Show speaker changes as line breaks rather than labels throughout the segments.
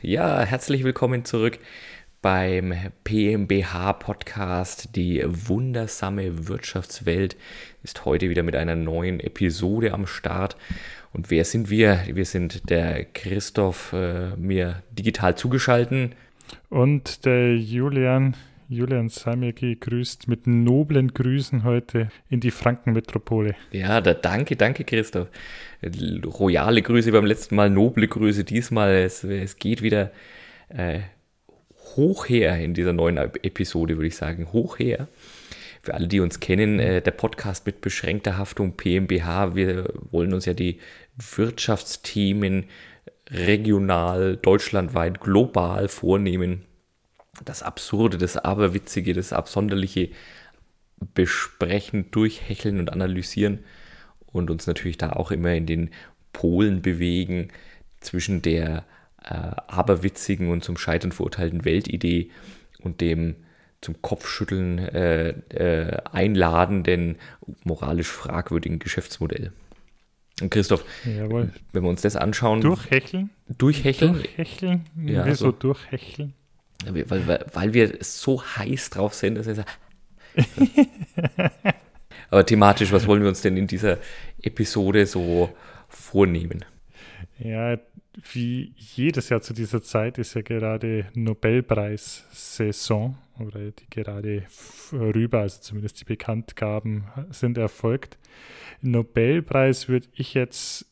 Ja, herzlich willkommen zurück beim PMBH Podcast. Die wundersame Wirtschaftswelt ist heute wieder mit einer neuen Episode am Start. Und wer sind wir? Wir sind der Christoph, äh, mir digital zugeschalten.
Und der Julian, Julian sei mir gegrüßt mit noblen Grüßen heute in die Frankenmetropole.
Ja, da, danke, danke Christoph. Royale Grüße beim letzten Mal, noble Grüße diesmal. Es, es geht wieder äh, hoch her in dieser neuen Episode, würde ich sagen. Hoch her. Für alle, die uns kennen, äh, der Podcast mit beschränkter Haftung PMBH. Wir wollen uns ja die Wirtschaftsthemen regional, deutschlandweit, global vornehmen. Das Absurde, das Aberwitzige, das Absonderliche besprechen, durchhecheln und analysieren und uns natürlich da auch immer in den Polen bewegen zwischen der äh, aberwitzigen und zum Scheitern verurteilten Weltidee und dem zum Kopfschütteln äh, äh, einladenden, moralisch fragwürdigen Geschäftsmodell. Und Christoph, Jawohl. wenn wir uns das anschauen.
Durchhecheln?
Durchhecheln?
Durchhecheln? Ja, Wieso so. durchhecheln?
Weil, weil, weil wir so heiß drauf sind, dass wir sagen, Aber thematisch, was wollen wir uns denn in dieser Episode so vornehmen?
Ja, wie jedes Jahr zu dieser Zeit ist ja gerade Nobelpreis-Saison oder die gerade vorüber, also zumindest die Bekanntgaben sind erfolgt. Nobelpreis würde ich jetzt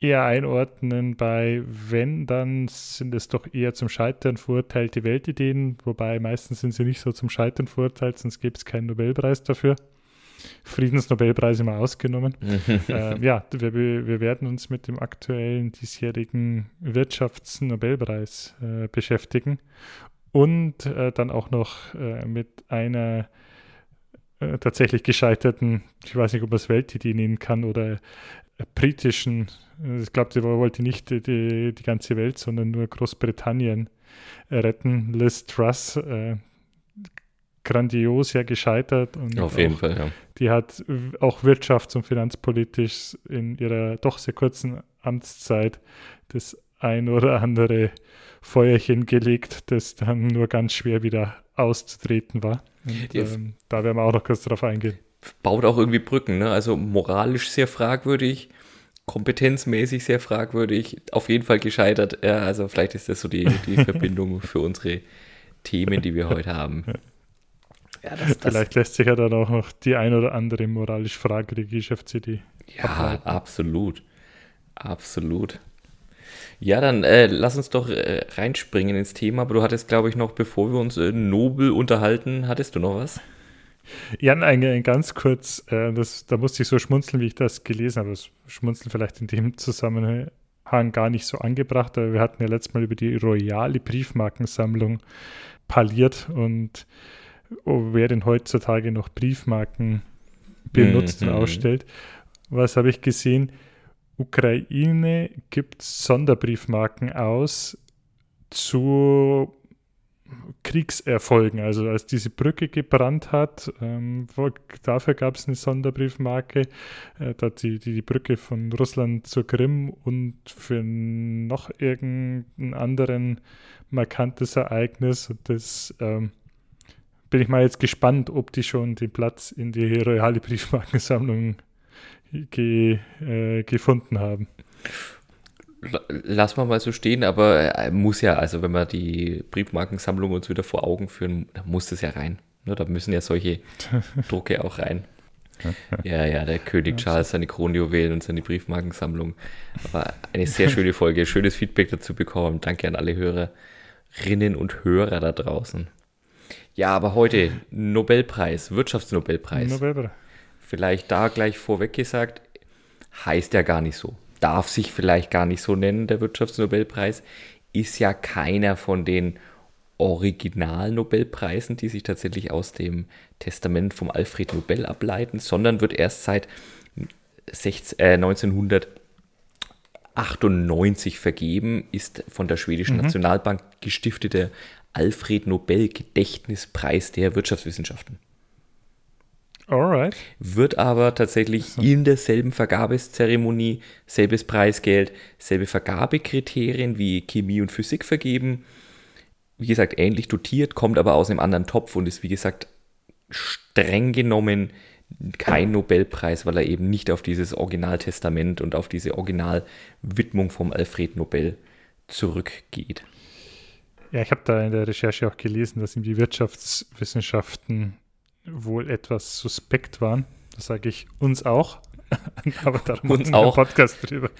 eher einordnen bei, wenn, dann sind es doch eher zum Scheitern verurteilte Weltideen, wobei meistens sind sie nicht so zum Scheitern verurteilt, sonst gäbe es keinen Nobelpreis dafür. Friedensnobelpreis immer ausgenommen. ähm, ja, wir, wir werden uns mit dem aktuellen diesjährigen Wirtschaftsnobelpreis äh, beschäftigen und äh, dann auch noch äh, mit einer äh, tatsächlich gescheiterten, ich weiß nicht, ob man es Weltidee nennen kann, oder äh, britischen, äh, ich glaube, sie wollte nicht die, die, die, ganze Welt, sondern nur Großbritannien retten. Liz Truss, äh, grandios ja gescheitert. Und
Auf jeden Fall, ja.
Die hat auch wirtschafts- und finanzpolitisch in ihrer doch sehr kurzen Amtszeit das ein oder andere Feuerchen gelegt, das dann nur ganz schwer wieder auszutreten war. Und, ähm, da werden wir auch noch kurz drauf eingehen.
Baut auch irgendwie Brücken, ne? Also moralisch sehr fragwürdig, kompetenzmäßig sehr fragwürdig, auf jeden Fall gescheitert. Ja, also vielleicht ist das so die, die Verbindung für unsere Themen, die wir heute haben.
Ja, das, das vielleicht lässt sich ja dann auch noch die ein oder andere moralisch fragwürdige Geschäftsidee.
Ja, ableiten. absolut. Absolut. Ja, dann äh, lass uns doch äh, reinspringen ins Thema. Aber du hattest, glaube ich, noch, bevor wir uns äh, nobel unterhalten, hattest du noch was?
Ja, nein, ganz kurz. Äh, das, da musste ich so schmunzeln, wie ich das gelesen habe. Das Schmunzeln vielleicht in dem Zusammenhang gar nicht so angebracht, aber wir hatten ja letztes Mal über die royale Briefmarkensammlung parliert und oh, wer denn heutzutage noch Briefmarken benutzt mhm. und ausstellt. Was habe ich gesehen? Ukraine gibt Sonderbriefmarken aus zu Kriegserfolgen. Also als diese Brücke gebrannt hat, ähm, dafür gab es eine Sonderbriefmarke, äh, die, die, die Brücke von Russland zur Krim und für noch irgendein anderen markantes Ereignis. Und das ähm, bin ich mal jetzt gespannt, ob die schon den Platz in die royale Briefmarkensammlung ge, äh, gefunden haben.
Lass mal mal so stehen, aber äh, muss ja, also wenn wir die Briefmarkensammlung uns wieder vor Augen führen, da muss das ja rein. Ne? Da müssen ja solche Drucke auch rein. Ja, ja, der König Charles, seine Kronjuwelen und seine Briefmarkensammlung. Aber eine sehr schöne Folge, schönes Feedback dazu bekommen. Danke an alle Hörerinnen und Hörer da draußen. Ja, aber heute Nobelpreis, Wirtschaftsnobelpreis. Nobelpreis. Vielleicht da gleich vorweg gesagt, heißt ja gar nicht so. Darf sich vielleicht gar nicht so nennen, der Wirtschaftsnobelpreis. Ist ja keiner von den Original-Nobelpreisen, die sich tatsächlich aus dem Testament vom Alfred Nobel ableiten, sondern wird erst seit 16, äh, 1998 vergeben, ist von der schwedischen mhm. Nationalbank gestiftete Alfred Nobel Gedächtnispreis der Wirtschaftswissenschaften.
Alright.
Wird aber tatsächlich in derselben Vergabezeremonie, selbes Preisgeld, selbe Vergabekriterien wie Chemie und Physik vergeben. Wie gesagt, ähnlich dotiert, kommt aber aus einem anderen Topf und ist, wie gesagt, streng genommen kein Nobelpreis, weil er eben nicht auf dieses Originaltestament und auf diese Originalwidmung vom Alfred Nobel zurückgeht.
Ja, ich habe da in der Recherche auch gelesen, dass ihm die Wirtschaftswissenschaften wohl etwas suspekt waren. Das sage ich uns auch.
Aber darum uns auch. Podcast drüber.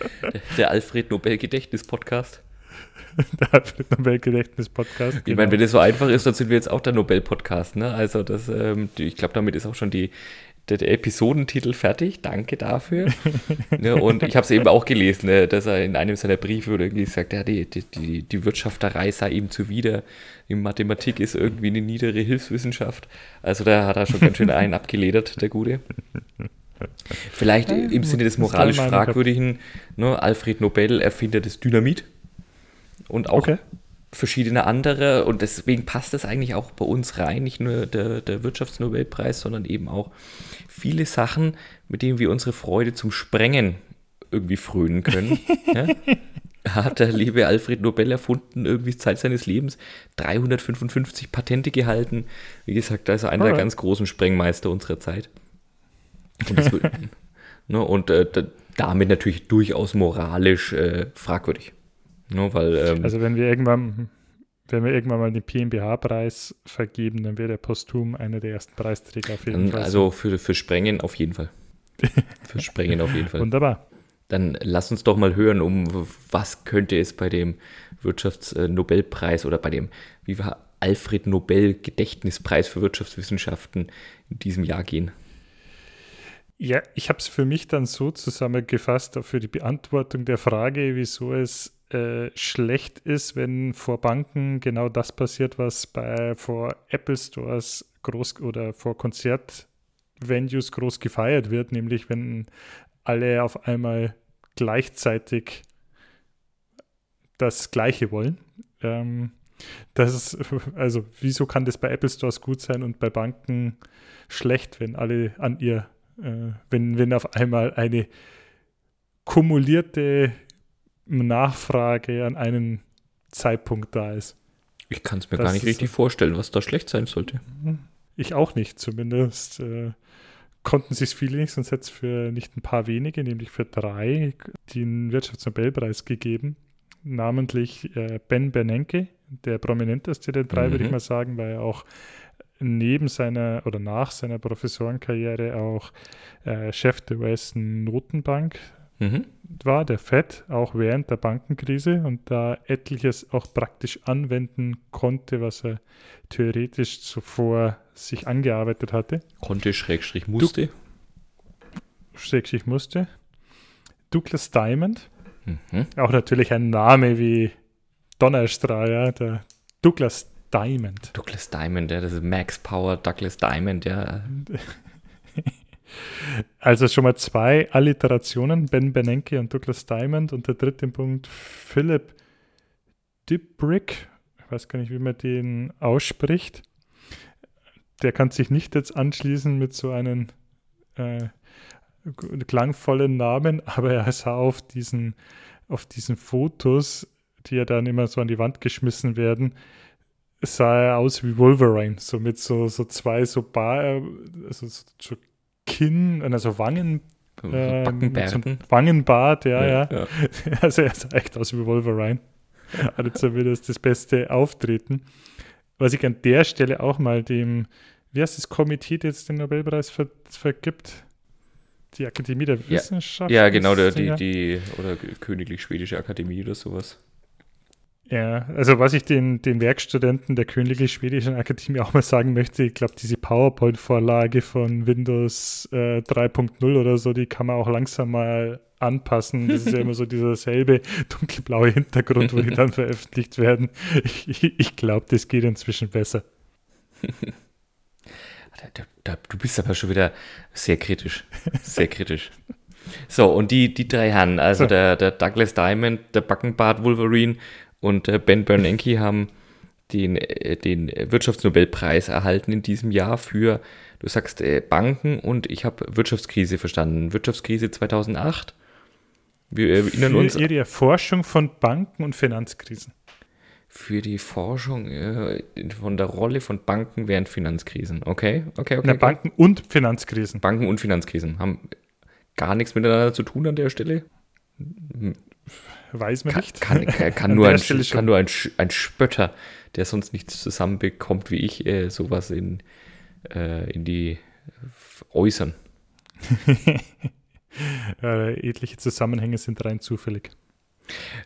Der Alfred Nobel Gedächtnis Podcast.
Der Alfred Nobel Gedächtnis Podcast.
Ich genau. meine, wenn das so einfach ist, dann sind wir jetzt auch der Nobel Podcast. Ne? Also das, ähm, ich glaube, damit ist auch schon die der, der Episodentitel fertig. Danke dafür. ne, und ich habe es eben auch gelesen, ne, dass er in einem seiner Briefe oder irgendwie sagt, ja, die, die, die Wirtschafterei sei ihm zuwider. Die Mathematik ist irgendwie eine niedere Hilfswissenschaft. Also da hat er schon ganz schön einen abgeledert, der Gute. Vielleicht im Sinne des moralisch fragwürdigen, ne, Alfred Nobel, Erfinder des Dynamit. Und auch okay verschiedene andere und deswegen passt das eigentlich auch bei uns rein, nicht nur der, der Wirtschaftsnobelpreis, sondern eben auch viele Sachen, mit denen wir unsere Freude zum Sprengen irgendwie frönen können. ja? Hat der liebe Alfred Nobel erfunden, irgendwie Zeit seines Lebens, 355 Patente gehalten. Wie gesagt, da ist er einer Alright. der ganz großen Sprengmeister unserer Zeit. Und, das, ne, und äh, damit natürlich durchaus moralisch äh, fragwürdig.
No, weil, ähm, also wenn wir irgendwann, wenn wir irgendwann mal den PMBH-Preis vergeben, dann wäre der posthum einer der ersten Preisträger
auf jeden Fall. Also für, für Sprengen auf jeden Fall. für Sprengen auf jeden Fall.
Wunderbar.
Dann lass uns doch mal hören, um was könnte es bei dem Wirtschaftsnobelpreis oder bei dem, wie war Alfred Nobel Gedächtnispreis für Wirtschaftswissenschaften in diesem Jahr gehen.
Ja, ich habe es für mich dann so zusammengefasst, für die Beantwortung der Frage, wieso es äh, schlecht ist, wenn vor Banken genau das passiert, was bei vor Apple Stores groß oder vor Konzertvenues groß gefeiert wird, nämlich wenn alle auf einmal gleichzeitig das Gleiche wollen. Ähm, das ist, also, wieso kann das bei Apple Stores gut sein und bei Banken schlecht, wenn alle an ihr, äh, wenn, wenn auf einmal eine kumulierte Nachfrage an einen Zeitpunkt da ist.
Ich kann es mir das gar nicht richtig vorstellen, was da schlecht sein sollte.
Ich auch nicht, zumindest. Äh, konnten sich viele nicht, sonst hätte es für nicht ein paar wenige, nämlich für drei, den Wirtschaftsnobelpreis gegeben. Namentlich äh, Ben Bernanke, der prominenteste der drei, mhm. würde ich mhm. mal sagen, weil er auch neben seiner oder nach seiner Professorenkarriere auch äh, Chef der US-Notenbank mhm. war, der FED, auch während der Bankenkrise und da etliches auch praktisch anwenden konnte, was er theoretisch zuvor sich angearbeitet hatte.
Konnte, Schrägstrich musste. Du,
Schrägstrich musste. Douglas Diamond, mhm. auch natürlich ein Name wie Donnerstrahl, ja, der Douglas Diamond.
Douglas Diamond, ja, das ist Max Power, Douglas Diamond, ja.
Also schon mal zwei Alliterationen, Ben Benenke und Douglas Diamond. Und der dritte Punkt, Philip Dibrick. Ich weiß gar nicht, wie man den ausspricht. Der kann sich nicht jetzt anschließen mit so einem äh, klangvollen Namen, aber er sah auf diesen, auf diesen Fotos, die ja dann immer so an die Wand geschmissen werden, sah er aus wie Wolverine, so mit so, so zwei so Bar, also so Kinn, also Wangen, äh, so Wangenbart, ja, ja, ja. Also er sah echt aus wie Wolverine. Hatte zumindest das beste Auftreten. Was ich an der Stelle auch mal dem, wie heißt das Komitee, das jetzt den Nobelpreis ver, vergibt? Die Akademie der Wissenschaft?
Ja, ja genau, der, die, die, oder Königlich Schwedische Akademie oder sowas.
Ja, also was ich den, den Werkstudenten der Königlich Schwedischen Akademie auch mal sagen möchte, ich glaube, diese PowerPoint-Vorlage von Windows äh, 3.0 oder so, die kann man auch langsam mal anpassen. Das ist ja immer so dieser selbe dunkelblaue Hintergrund, wo die dann veröffentlicht werden. Ich, ich glaube, das geht inzwischen besser.
du bist aber schon wieder sehr kritisch. Sehr kritisch. So, und die, die drei Herren, also der, der Douglas Diamond, der Backenbart Wolverine und äh, Ben Bernanke haben den, äh, den Wirtschaftsnobelpreis erhalten in diesem Jahr für, du sagst äh, Banken und ich habe Wirtschaftskrise verstanden. Wirtschaftskrise 2008.
Wir erinnern für uns. Ihre Erforschung von Banken und Finanzkrisen.
Für die Forschung äh, von der Rolle von Banken während Finanzkrisen. Okay, okay, okay.
Na, okay. Banken und Finanzkrisen.
Banken und Finanzkrisen haben gar nichts miteinander zu tun an der Stelle.
Weiß man
kann,
nicht.
Kann, kann, kann nur, ein, kann nur ein, ein Spötter, der sonst nichts zusammenbekommt wie ich, äh, sowas in, äh, in die äußern.
äh, etliche Zusammenhänge sind rein zufällig.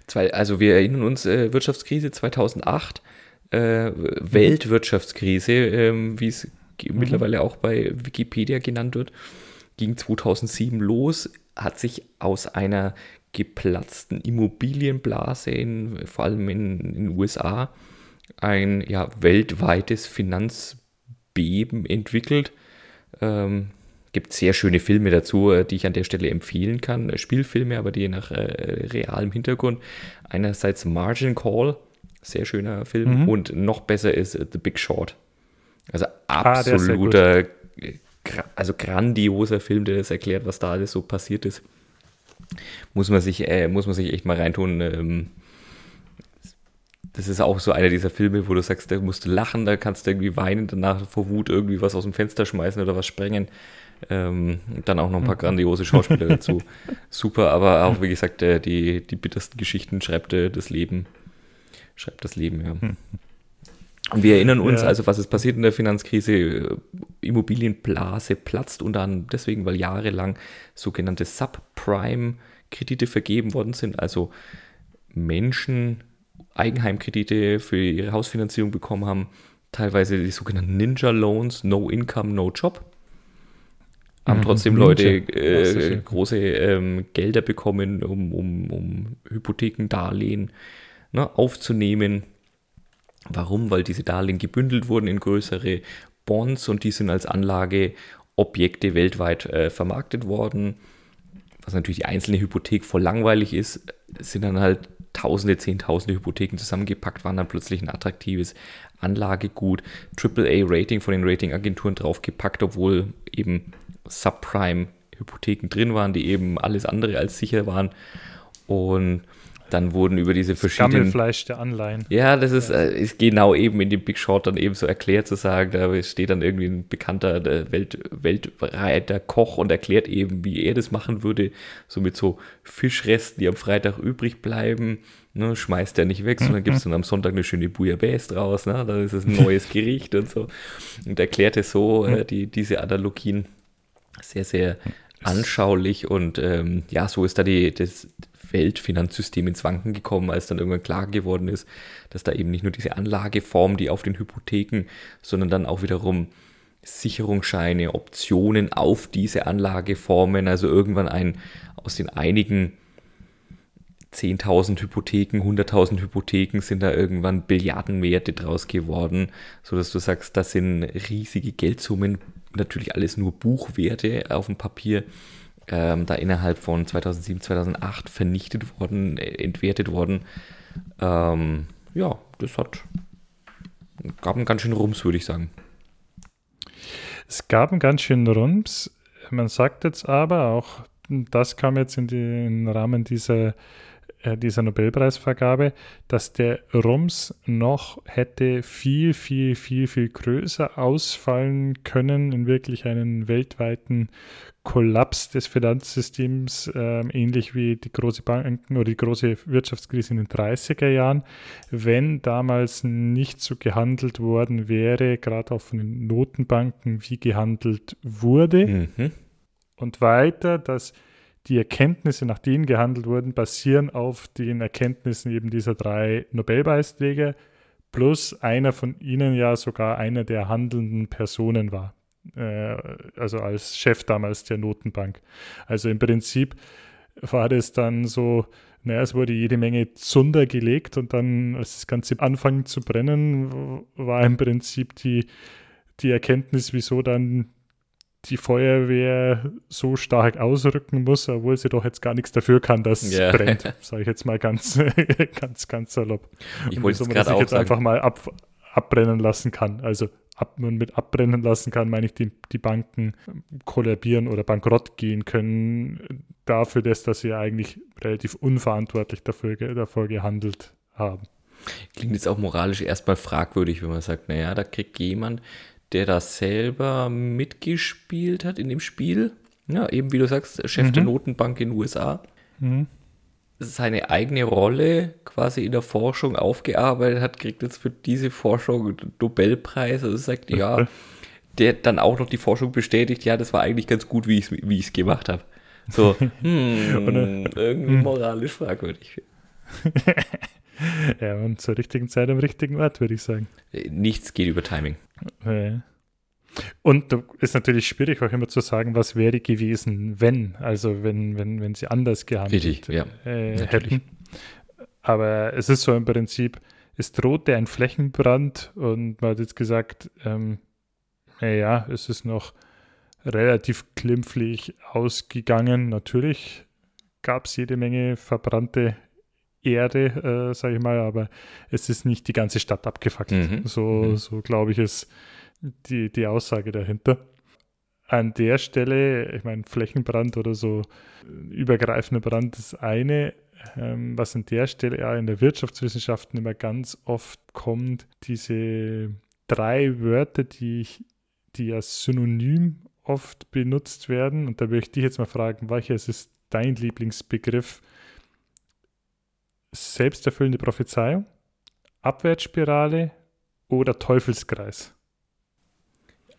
Zwei, also wir erinnern uns, äh, Wirtschaftskrise 2008, äh, Weltwirtschaftskrise, ähm, wie es mhm. mittlerweile auch bei Wikipedia genannt wird, ging 2007 los, hat sich aus einer geplatzten Immobilienblase, in, vor allem in, den USA, ein ja, weltweites Finanzbeben entwickelt. Ähm, gibt sehr schöne Filme dazu, äh, die ich an der Stelle empfehlen kann. Äh, Spielfilme, aber die nach äh, realem Hintergrund. Einerseits Margin Call, sehr schöner Film, mhm. und noch besser ist The Big Short. Also ah, absoluter, ah, also grandioser Film, der das erklärt, was da alles so passiert ist. Muss man sich, äh, muss man sich echt mal reintun. Ähm, das ist auch so einer dieser Filme, wo du sagst, da musst du lachen, da kannst du irgendwie weinen, danach vor Wut irgendwie was aus dem Fenster schmeißen oder was sprengen. Ähm, dann auch noch ein paar grandiose Schauspieler dazu. Super, aber auch, wie gesagt, äh, die, die bittersten Geschichten schreibt äh, das Leben. Schreibt das Leben, ja. Und wir erinnern uns, ja. also was ist passiert in der Finanzkrise? Immobilienblase platzt unter anderem deswegen, weil jahrelang sogenannte Subprime-Kredite vergeben worden sind, also Menschen Eigenheimkredite für ihre Hausfinanzierung bekommen haben, teilweise die sogenannten Ninja Loans, No Income, No Job haben mhm. trotzdem Leute äh, große ähm, Gelder bekommen, um, um, um Hypothekendarlehen ne, aufzunehmen. Warum? Weil diese Darlehen gebündelt wurden in größere Bonds und die sind als Anlageobjekte weltweit äh, vermarktet worden. Was natürlich die einzelne Hypothek voll langweilig ist, sind dann halt Tausende, Zehntausende Hypotheken zusammengepackt, waren dann plötzlich ein attraktives Anlagegut, AAA-Rating von den Ratingagenturen draufgepackt, obwohl eben Subprime-Hypotheken drin waren, die eben alles andere als sicher waren. Und dann wurden über diese verschiedenen.
Gammelfleisch der Anleihen.
Ja, das ist, ja. Äh, ist genau eben in dem Big Short dann eben so erklärt zu sagen, da steht dann irgendwie ein bekannter Welt, weltweiter Koch und erklärt eben, wie er das machen würde, so mit so Fischresten, die am Freitag übrig bleiben. Ne, schmeißt er nicht weg, sondern gibt es dann am Sonntag eine schöne Bouillabaisse draus, ne? dann ist es ein neues Gericht und so. Und erklärte so äh, die, diese Analogien sehr, sehr anschaulich und ähm, ja, so ist da die, das Weltfinanzsystem ins Wanken gekommen, als dann irgendwann klar geworden ist, dass da eben nicht nur diese Anlageform, die auf den Hypotheken, sondern dann auch wiederum Sicherungsscheine, Optionen auf diese Anlageformen, also irgendwann ein aus den einigen 10.000 Hypotheken, 100.000 Hypotheken sind da irgendwann Billiardenwerte draus geworden, sodass du sagst, das sind riesige Geldsummen, natürlich alles nur Buchwerte auf dem Papier, ähm, da innerhalb von 2007, 2008 vernichtet worden, äh, entwertet worden. Ähm, ja, das hat gab einen ganz schönen Rums, würde ich sagen.
Es gab einen ganz schönen Rums. Man sagt jetzt aber auch, das kam jetzt in den Rahmen dieser dieser Nobelpreisvergabe, dass der Rums noch hätte viel, viel, viel, viel größer ausfallen können, in wirklich einen weltweiten Kollaps des Finanzsystems, äh, ähnlich wie die große Banken oder die große Wirtschaftskrise in den 30er Jahren, wenn damals nicht so gehandelt worden wäre, gerade auch von den Notenbanken, wie gehandelt wurde. Mhm. Und weiter, dass die Erkenntnisse, nach denen gehandelt wurden, basieren auf den Erkenntnissen eben dieser drei Nobelpreisträger, plus einer von ihnen ja sogar einer der handelnden Personen war. Äh, also als Chef damals der Notenbank. Also im Prinzip war das dann so, naja, es wurde jede Menge Zunder gelegt und dann, als das Ganze anfing zu brennen, war im Prinzip die, die Erkenntnis, wieso dann die Feuerwehr so stark ausrücken muss, obwohl sie doch jetzt gar nichts dafür kann, dass es brennt. Sage ich jetzt mal ganz, ganz, ganz salopp.
Ich wollte es gerade auch
jetzt
sagen.
einfach mal ab, abbrennen lassen kann. Also ab, und mit abbrennen lassen kann, meine ich, die, die Banken kollabieren oder bankrott gehen können, dafür, dass, dass sie eigentlich relativ unverantwortlich dafür, davor gehandelt haben.
Klingt jetzt auch moralisch erstmal fragwürdig, wenn man sagt, naja, da kriegt jemand, der da selber mitgespielt hat in dem Spiel, ja, eben wie du sagst, Chef mhm. der Notenbank in den USA, mhm. seine eigene Rolle quasi in der Forschung aufgearbeitet hat, kriegt jetzt für diese Forschung einen Nobelpreis. Also sagt, ja, der dann auch noch die Forschung bestätigt, ja, das war eigentlich ganz gut, wie ich es wie gemacht habe. So, hm, irgendwie hm. moralisch fragwürdig.
ja, und zur richtigen Zeit am richtigen Ort, würde ich sagen.
Nichts geht über Timing. Ja.
Und da ist natürlich schwierig auch immer zu sagen, was wäre gewesen, wenn, also wenn, wenn, wenn sie anders gehandelt Richtig, ja, äh, hätten. Aber es ist so im Prinzip, es drohte ein Flächenbrand und man hat jetzt gesagt, ähm, naja, es ist noch relativ klimpflich ausgegangen. Natürlich gab es jede Menge verbrannte Erde, äh, sage ich mal, aber es ist nicht die ganze Stadt abgefackelt. Mhm. So, mhm. so glaube ich, ist die, die Aussage dahinter. An der Stelle, ich meine, Flächenbrand oder so übergreifender Brand ist eine, ähm, was an der Stelle ja in der Wirtschaftswissenschaften immer ganz oft kommt, diese drei Wörter, die, ich, die als Synonym oft benutzt werden. Und da möchte ich dich jetzt mal fragen, welches ist dein Lieblingsbegriff? Selbsterfüllende Prophezeiung, Abwärtsspirale oder Teufelskreis?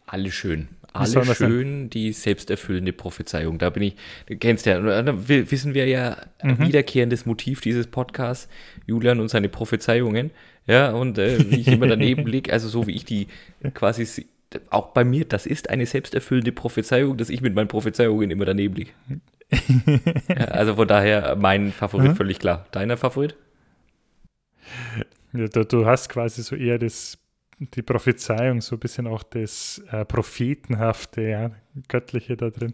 Alle schön. Alle schön, die selbsterfüllende Prophezeiung. Da bin ich, du kennst ja, da wissen wir ja, mhm. wiederkehrendes Motiv dieses Podcasts, Julian und seine Prophezeiungen. Ja, und äh, wie ich immer daneben liege, also so wie ich die quasi, auch bei mir, das ist eine selbsterfüllende Prophezeiung, dass ich mit meinen Prophezeiungen immer daneben liege. Also von daher mein Favorit mhm. völlig klar. Deiner Favorit?
Ja, du, du hast quasi so eher das die Prophezeiung, so ein bisschen auch das äh, Prophetenhafte, ja, Göttliche da drin.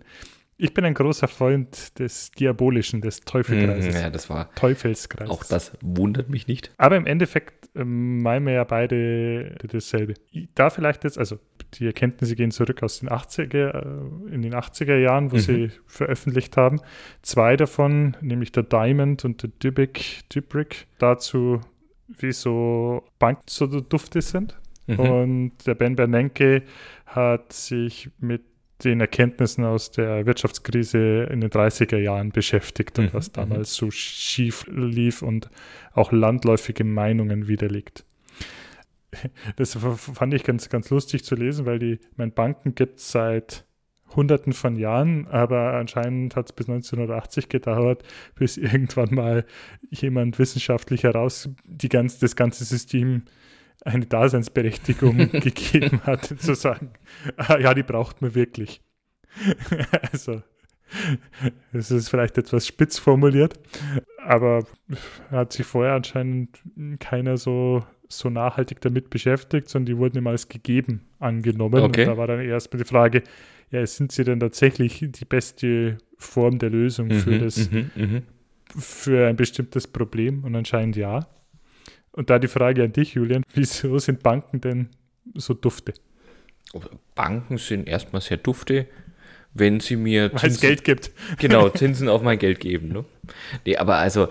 Ich bin ein großer Freund des Diabolischen, des Teufelskreises.
Ja, das war.
Teufelskreises.
Auch das wundert mich nicht.
Aber im Endeffekt äh, meinen wir ja beide dasselbe. Da vielleicht jetzt, also die Erkenntnisse gehen zurück aus den 80er, äh, in den 80er Jahren, wo mhm. sie veröffentlicht haben. Zwei davon, nämlich der Diamond und der Dybbuk, Dybbuk, dazu, wie so Banken so Dufte sind. Mhm. Und der Ben Bernanke hat sich mit den Erkenntnissen aus der Wirtschaftskrise in den 30er Jahren beschäftigt und mhm. was damals so schief lief und auch landläufige Meinungen widerlegt. Das fand ich ganz, ganz lustig zu lesen, weil die mein Banken gibt es seit Hunderten von Jahren, aber anscheinend hat es bis 1980 gedauert, bis irgendwann mal jemand wissenschaftlich heraus die ganz, das ganze System eine Daseinsberechtigung gegeben hat, zu sagen, ah, ja, die braucht man wirklich. also, das ist vielleicht etwas spitz formuliert, aber hat sich vorher anscheinend keiner so, so nachhaltig damit beschäftigt, sondern die wurden immer als gegeben angenommen. Okay. Und da war dann erstmal die Frage, ja, sind sie denn tatsächlich die beste Form der Lösung mhm, für das, mhm, mhm. für ein bestimmtes Problem? Und anscheinend ja. Und da die Frage an dich, Julian, wieso sind Banken denn so dufte?
Banken sind erstmal sehr dufte, wenn sie mir
Weil es Geld gibt.
Genau, Zinsen auf mein Geld geben. Ne? Nee, aber also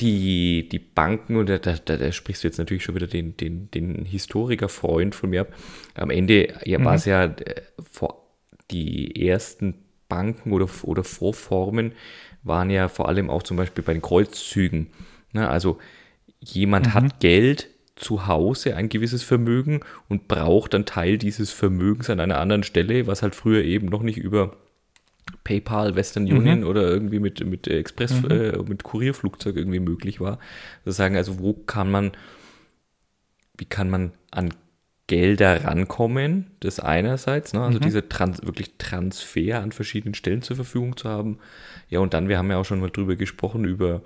die, die Banken, und da, da, da sprichst du jetzt natürlich schon wieder den, den, den Historikerfreund von mir ab. Am Ende ja, mhm. war es ja äh, vor, die ersten Banken oder, oder Vorformen waren ja vor allem auch zum Beispiel bei den Kreuzzügen. Ne? Also jemand mhm. hat Geld zu Hause, ein gewisses Vermögen und braucht einen Teil dieses Vermögens an einer anderen Stelle, was halt früher eben noch nicht über PayPal, Western mhm. Union mhm. oder irgendwie mit, mit Express, mhm. äh, mit Kurierflugzeug irgendwie möglich war. Das sagen, also wo kann man, wie kann man an Gelder rankommen, das einerseits, ne? also mhm. diese Trans wirklich Transfer an verschiedenen Stellen zur Verfügung zu haben. Ja, und dann, wir haben ja auch schon mal drüber gesprochen, über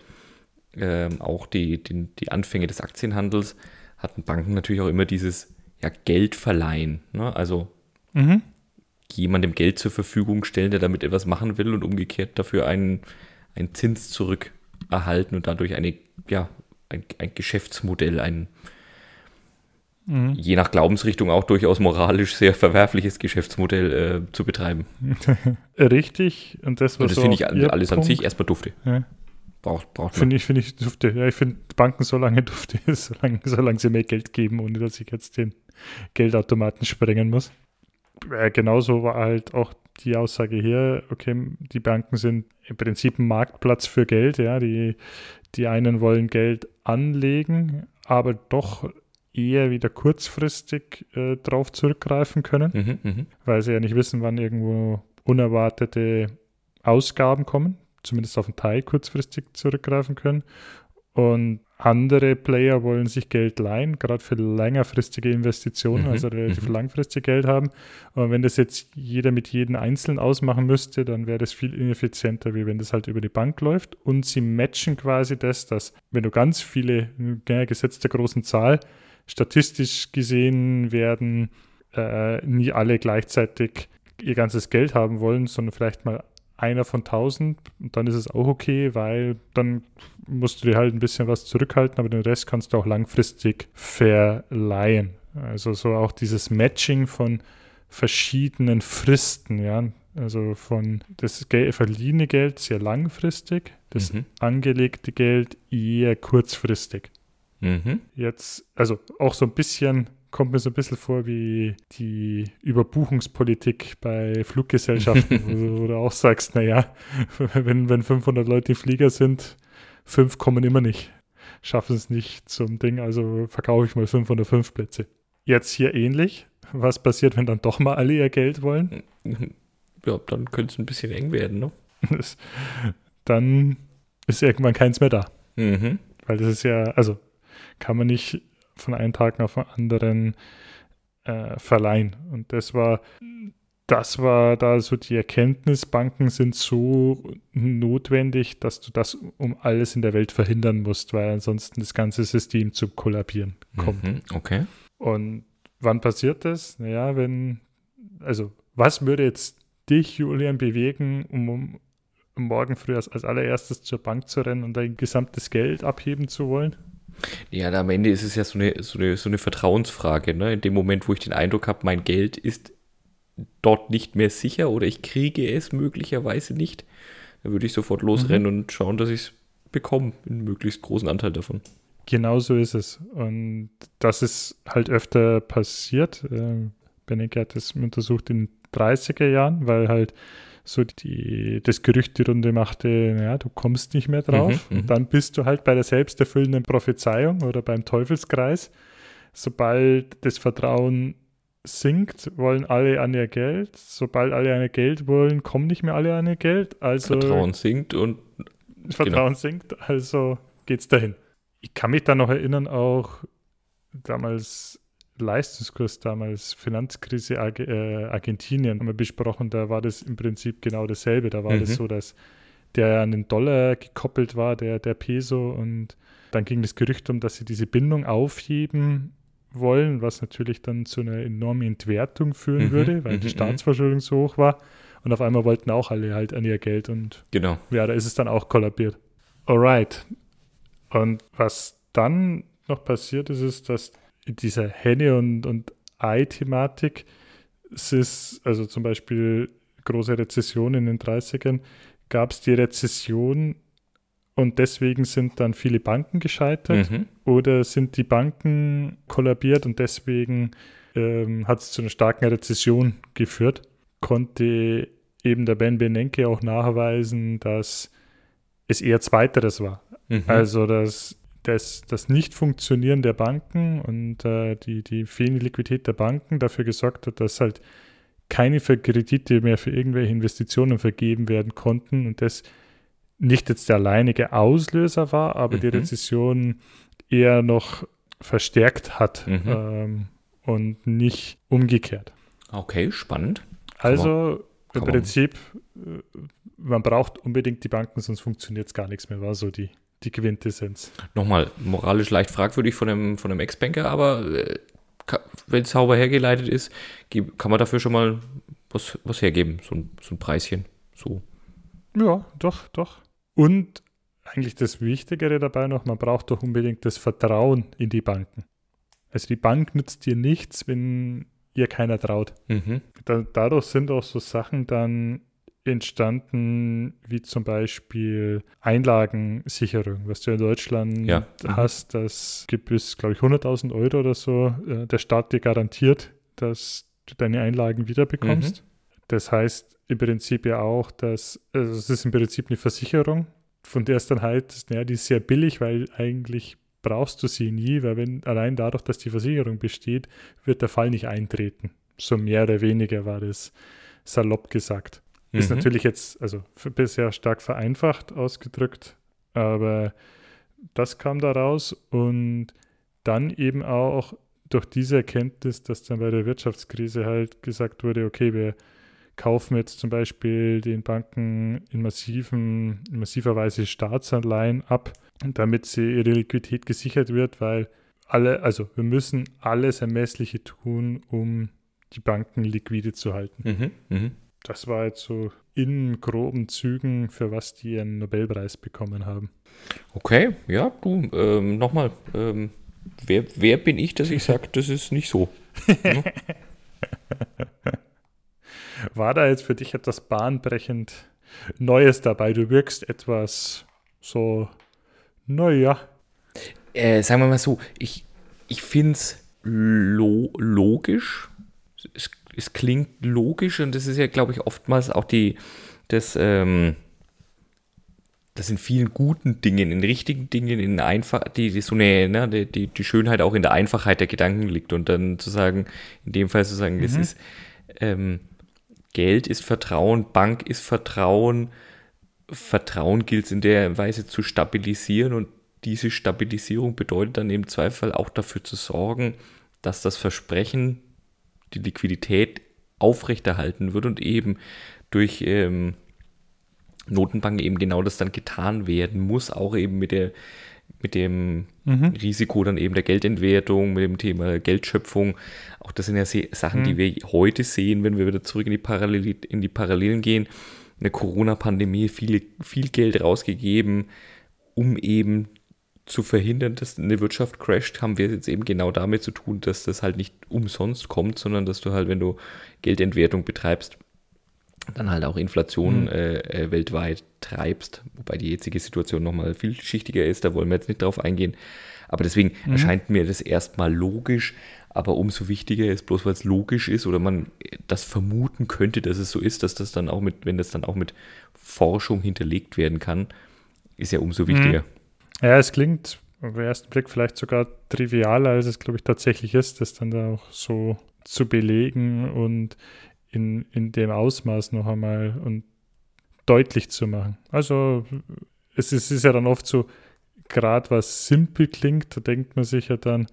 ähm, auch die, die, die Anfänge des Aktienhandels, hatten Banken natürlich auch immer dieses ja, Geld verleihen. Ne? Also mhm. jemandem Geld zur Verfügung stellen, der damit etwas machen will und umgekehrt dafür einen, einen Zins zurückerhalten und dadurch eine, ja, ein, ein Geschäftsmodell, ein, mhm. je nach Glaubensrichtung auch durchaus moralisch sehr verwerfliches Geschäftsmodell äh, zu betreiben.
Richtig. Und das,
und das finde ich alles Punkt. an sich erstmal dufte. Ja.
Braucht, braucht Finde ich, finde ich dufte. Ja, ich finde Banken so lange dufte, solange, solange sie mehr Geld geben, ohne dass ich jetzt den Geldautomaten sprengen muss. Äh, genauso war halt auch die Aussage hier, okay, die Banken sind im Prinzip ein Marktplatz für Geld, ja, die, die einen wollen Geld anlegen, aber doch eher wieder kurzfristig äh, drauf zurückgreifen können, mhm, mh. weil sie ja nicht wissen, wann irgendwo unerwartete Ausgaben kommen, zumindest auf einen Teil kurzfristig zurückgreifen können. Und andere Player wollen sich Geld leihen, gerade für längerfristige Investitionen, mhm. also relativ mhm. langfristig Geld haben. Und wenn das jetzt jeder mit jedem einzeln ausmachen müsste, dann wäre das viel ineffizienter, wie wenn das halt über die Bank läuft. Und sie matchen quasi das, dass wenn du ganz viele, ja, gesetzt der großen Zahl, statistisch gesehen werden äh, nie alle gleichzeitig ihr ganzes Geld haben wollen, sondern vielleicht mal einer von tausend und dann ist es auch okay, weil dann musst du dir halt ein bisschen was zurückhalten, aber den Rest kannst du auch langfristig verleihen. Also so auch dieses Matching von verschiedenen Fristen, ja. Also von das Geld, verliehene Geld sehr langfristig, das mhm. angelegte Geld eher kurzfristig. Mhm. Jetzt, also auch so ein bisschen kommt mir so ein bisschen vor wie die Überbuchungspolitik bei Fluggesellschaften, wo, wo, du auch sagst, naja, wenn, wenn 500 Leute im Flieger sind, fünf kommen immer nicht, schaffen es nicht zum Ding, also verkaufe ich mal 505 Plätze. Jetzt hier ähnlich. Was passiert, wenn dann doch mal alle ihr Geld wollen?
Ja, dann könnte es ein bisschen eng werden, ne?
dann ist irgendwann keins mehr da. Mhm. Weil das ist ja, also kann man nicht von einem Tag auf den anderen äh, verleihen. Und das war, das war da so die Erkenntnis, Banken sind so notwendig, dass du das um alles in der Welt verhindern musst, weil ansonsten das ganze System zu kollabieren kommt. Mhm,
okay.
Und wann passiert das? Naja, wenn, also was würde jetzt dich, Julian, bewegen, um, um morgen früh als, als allererstes zur Bank zu rennen und dein gesamtes Geld abheben zu wollen?
Ja, am Ende ist es ja so eine, so eine, so eine Vertrauensfrage. Ne? In dem Moment, wo ich den Eindruck habe, mein Geld ist dort nicht mehr sicher oder ich kriege es möglicherweise nicht, dann würde ich sofort losrennen mhm. und schauen, dass ich es bekomme, einen möglichst großen Anteil davon.
Genau so ist es. Und das ist halt öfter passiert. Äh, Benecke hat das untersucht in den 30er Jahren, weil halt so die, das Gerücht die Runde machte, naja, du kommst nicht mehr drauf. Mhm, und mhm. dann bist du halt bei der selbsterfüllenden Prophezeiung oder beim Teufelskreis. Sobald das Vertrauen sinkt, wollen alle an ihr Geld. Sobald alle an ihr Geld wollen, kommen nicht mehr alle an ihr Geld. Also
Vertrauen sinkt und
Vertrauen genau. sinkt, also geht's dahin. Ich kann mich da noch erinnern, auch damals Leistungskurs damals, Finanzkrise Arge äh, Argentinien, haben wir besprochen, da war das im Prinzip genau dasselbe. Da war mhm. das so, dass der an den Dollar gekoppelt war, der, der Peso, und dann ging das Gerücht um, dass sie diese Bindung aufheben wollen, was natürlich dann zu einer enormen Entwertung führen mhm. würde, weil mhm. die Staatsverschuldung so hoch war. Und auf einmal wollten auch alle halt an ihr Geld und
genau.
ja, da ist es dann auch kollabiert. Alright. Und was dann noch passiert ist, ist, dass dieser Henne- und, und Ei-Thematik, es ist, also zum Beispiel große Rezession in den 30ern, gab es die Rezession und deswegen sind dann viele Banken gescheitert mhm. oder sind die Banken kollabiert und deswegen ähm, hat es zu einer starken Rezession geführt. Konnte eben der Ben Benenke auch nachweisen, dass es eher Zweiteres war. Mhm. Also, dass das, das Nicht-Funktionieren der Banken und äh, die, die fehlende Liquidität der Banken dafür gesorgt hat, dass halt keine Kredite mehr für irgendwelche Investitionen vergeben werden konnten und das nicht jetzt der alleinige Auslöser war, aber mhm. die Rezession eher noch verstärkt hat mhm. ähm, und nicht umgekehrt.
Okay, spannend.
also im Prinzip, äh, man braucht unbedingt die Banken, sonst funktioniert es gar nichts mehr, war so die die Quintessenz.
Nochmal, moralisch leicht fragwürdig von einem, von einem Ex-Banker, aber äh, wenn es sauber hergeleitet ist, kann man dafür schon mal was, was hergeben, so ein, so ein Preischen. So.
Ja, doch, doch. Und eigentlich das Wichtigere dabei noch, man braucht doch unbedingt das Vertrauen in die Banken. Also die Bank nützt dir nichts, wenn ihr keiner traut.
Mhm.
Da, dadurch sind auch so Sachen dann entstanden, wie zum Beispiel Einlagensicherung, was du in Deutschland
Ja. Mhm.
hast. Das gibt bis, glaube ich, 100.000 Euro oder so. äh, Der Staat dir garantiert, dass du deine Einlagen wiederbekommst. Das heißt im Prinzip ja auch, dass also es ist im Prinzip eine Versicherung, von der es dann halt, naja, die ist sehr billig, weil eigentlich brauchst du sie nie, weil wenn allein dadurch, dass die Versicherung besteht, wird der Fall nicht eintreten. So mehr oder weniger war das salopp gesagt. Ist
Mhm.
natürlich jetzt, also bisher stark vereinfacht ausgedrückt, aber das kam da raus und dann eben auch durch diese Erkenntnis, dass dann bei der Wirtschaftskrise halt gesagt wurde, okay, wir kaufen jetzt zum Beispiel den Banken in, massiven, in massiver Weise Staatsanleihen ab, damit sie ihre Liquidität gesichert wird, weil alle, also wir müssen alles Ermessliche tun, um die Banken liquide zu halten.
Mhm. Mhm.
Das war jetzt so in groben Zügen, für was die ihren Nobelpreis bekommen haben.
Okay, ja, du, ähm, nochmal, ähm, wer, wer bin ich, dass ich sage, das ist nicht so?
War da jetzt für dich etwas bahnbrechend Neues dabei? Du wirkst etwas so, naja.
Äh, sagen wir mal so, ich, ich finde es lo logisch. Es, es klingt logisch und das ist ja, glaube ich, oftmals auch die, das, ähm, das in vielen guten Dingen, in richtigen Dingen, in einfach, die, die so eine, ne, die, die, Schönheit auch in der Einfachheit der Gedanken liegt und dann zu sagen, in dem Fall zu sagen, das ist, ähm, Geld ist Vertrauen, Bank ist Vertrauen, Vertrauen gilt es in der Weise zu stabilisieren und diese Stabilisierung bedeutet dann im Zweifel auch dafür zu sorgen, dass das Versprechen, die Liquidität aufrechterhalten wird und eben durch ähm, Notenbanken eben genau das dann getan werden muss, auch eben mit der mit dem Risiko dann eben der Geldentwertung, mit dem Thema Geldschöpfung. Auch das sind ja Sachen, die wir heute sehen, wenn wir wieder zurück in die, Parallel in die Parallelen gehen. In der Corona-Pandemie viel, viel Geld rausgegeben, um eben zu verhindern, dass eine Wirtschaft crasht, haben wir jetzt eben genau damit zu tun, dass das halt nicht umsonst kommt, sondern dass du halt, wenn du Geldentwertung betreibst, dann halt auch Inflation äh, äh, weltweit treibst, wobei die jetzige Situation nochmal vielschichtiger ist, da wollen wir jetzt nicht drauf eingehen. Aber deswegen erscheint mir das erstmal logisch, aber umso wichtiger ist, bloß weil es logisch ist oder man das vermuten könnte, dass es so ist, dass das dann auch mit, wenn das dann auch mit Forschung hinterlegt werden kann, ist ja umso wichtiger.
Ja, es klingt auf den ersten Blick vielleicht sogar trivialer, als es, glaube ich, tatsächlich ist, das dann da auch so zu belegen und in, in dem Ausmaß noch einmal und deutlich zu machen. Also es ist, ist ja dann oft so, gerade was simpel klingt, da denkt man sich ja dann,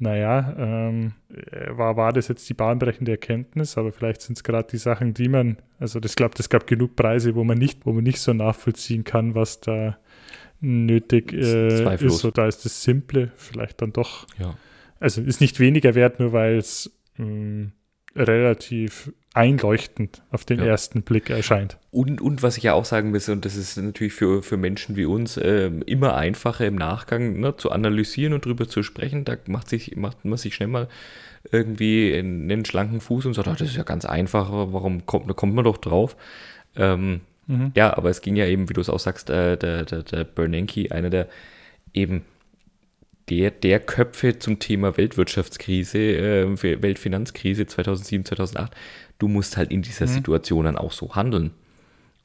naja, ähm, äh, war, war das jetzt die bahnbrechende Erkenntnis, aber vielleicht sind es gerade die Sachen, die man, also das glaube, es gab genug Preise, wo man nicht, wo man nicht so nachvollziehen kann, was da nötig äh, ist. So, da ist das Simple vielleicht dann doch,
Ja.
also ist nicht weniger wert, nur weil es mh, relativ einleuchtend auf den
Ja.
ersten Blick erscheint.
Und, und was ich ja auch sagen muss, und das ist natürlich für, für Menschen wie uns ähm, immer einfacher im Nachgang ne, zu analysieren und drüber zu sprechen. Da macht, sich, macht man sich schnell mal irgendwie in einen schlanken Fuß und sagt, ah, das ist ja ganz einfach, warum kommt, da kommt man doch drauf. Ähm, Ja, aber es ging ja eben, wie du es auch sagst, äh, der, der, der Bernanke, einer der eben der, der Köpfe zum Thema Weltwirtschaftskrise, äh, Weltfinanzkrise 2007, 2008. Du musst halt in dieser Situation dann auch so handeln.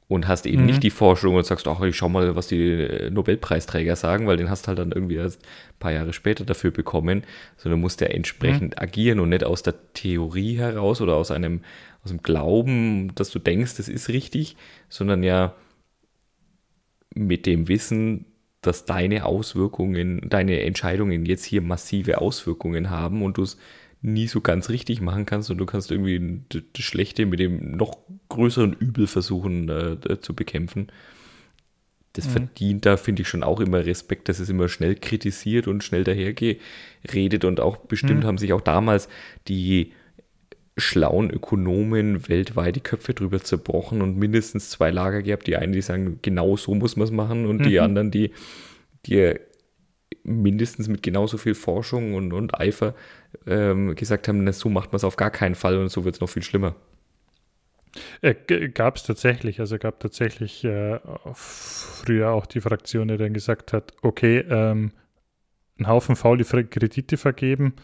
Und hast eben nicht die Forschung und sagst, ach, ich schau mal, was die äh, Nobelpreisträger sagen, weil den hast halt dann irgendwie erst ein paar Jahre später dafür bekommen, sondern musst ja entsprechend agieren und nicht aus der Theorie heraus oder aus einem, aus dem Glauben, dass du denkst, das ist richtig, sondern ja mit dem Wissen, dass deine Auswirkungen, deine Entscheidungen jetzt hier massive Auswirkungen haben und du es nie so ganz richtig machen kannst und du kannst irgendwie das Schlechte mit dem noch größeren Übel versuchen äh, zu bekämpfen. Das verdient da, finde ich, schon auch immer Respekt, dass es immer schnell kritisiert und schnell dahergeredet und auch bestimmt haben sich auch damals die schlauen Ökonomen weltweit die Köpfe drüber zerbrochen und mindestens zwei Lager gehabt. Die einen, die sagen, genau so muss man es machen und die anderen, die, die mindestens mit genauso viel Forschung und, und Eifer ähm, gesagt haben, so macht man es auf gar keinen Fall und so wird es noch viel schlimmer.
Äh, gab es tatsächlich, also gab tatsächlich äh, früher auch die Fraktion, die dann gesagt hat, okay, ähm, einen Haufen faule Kredite vergeben,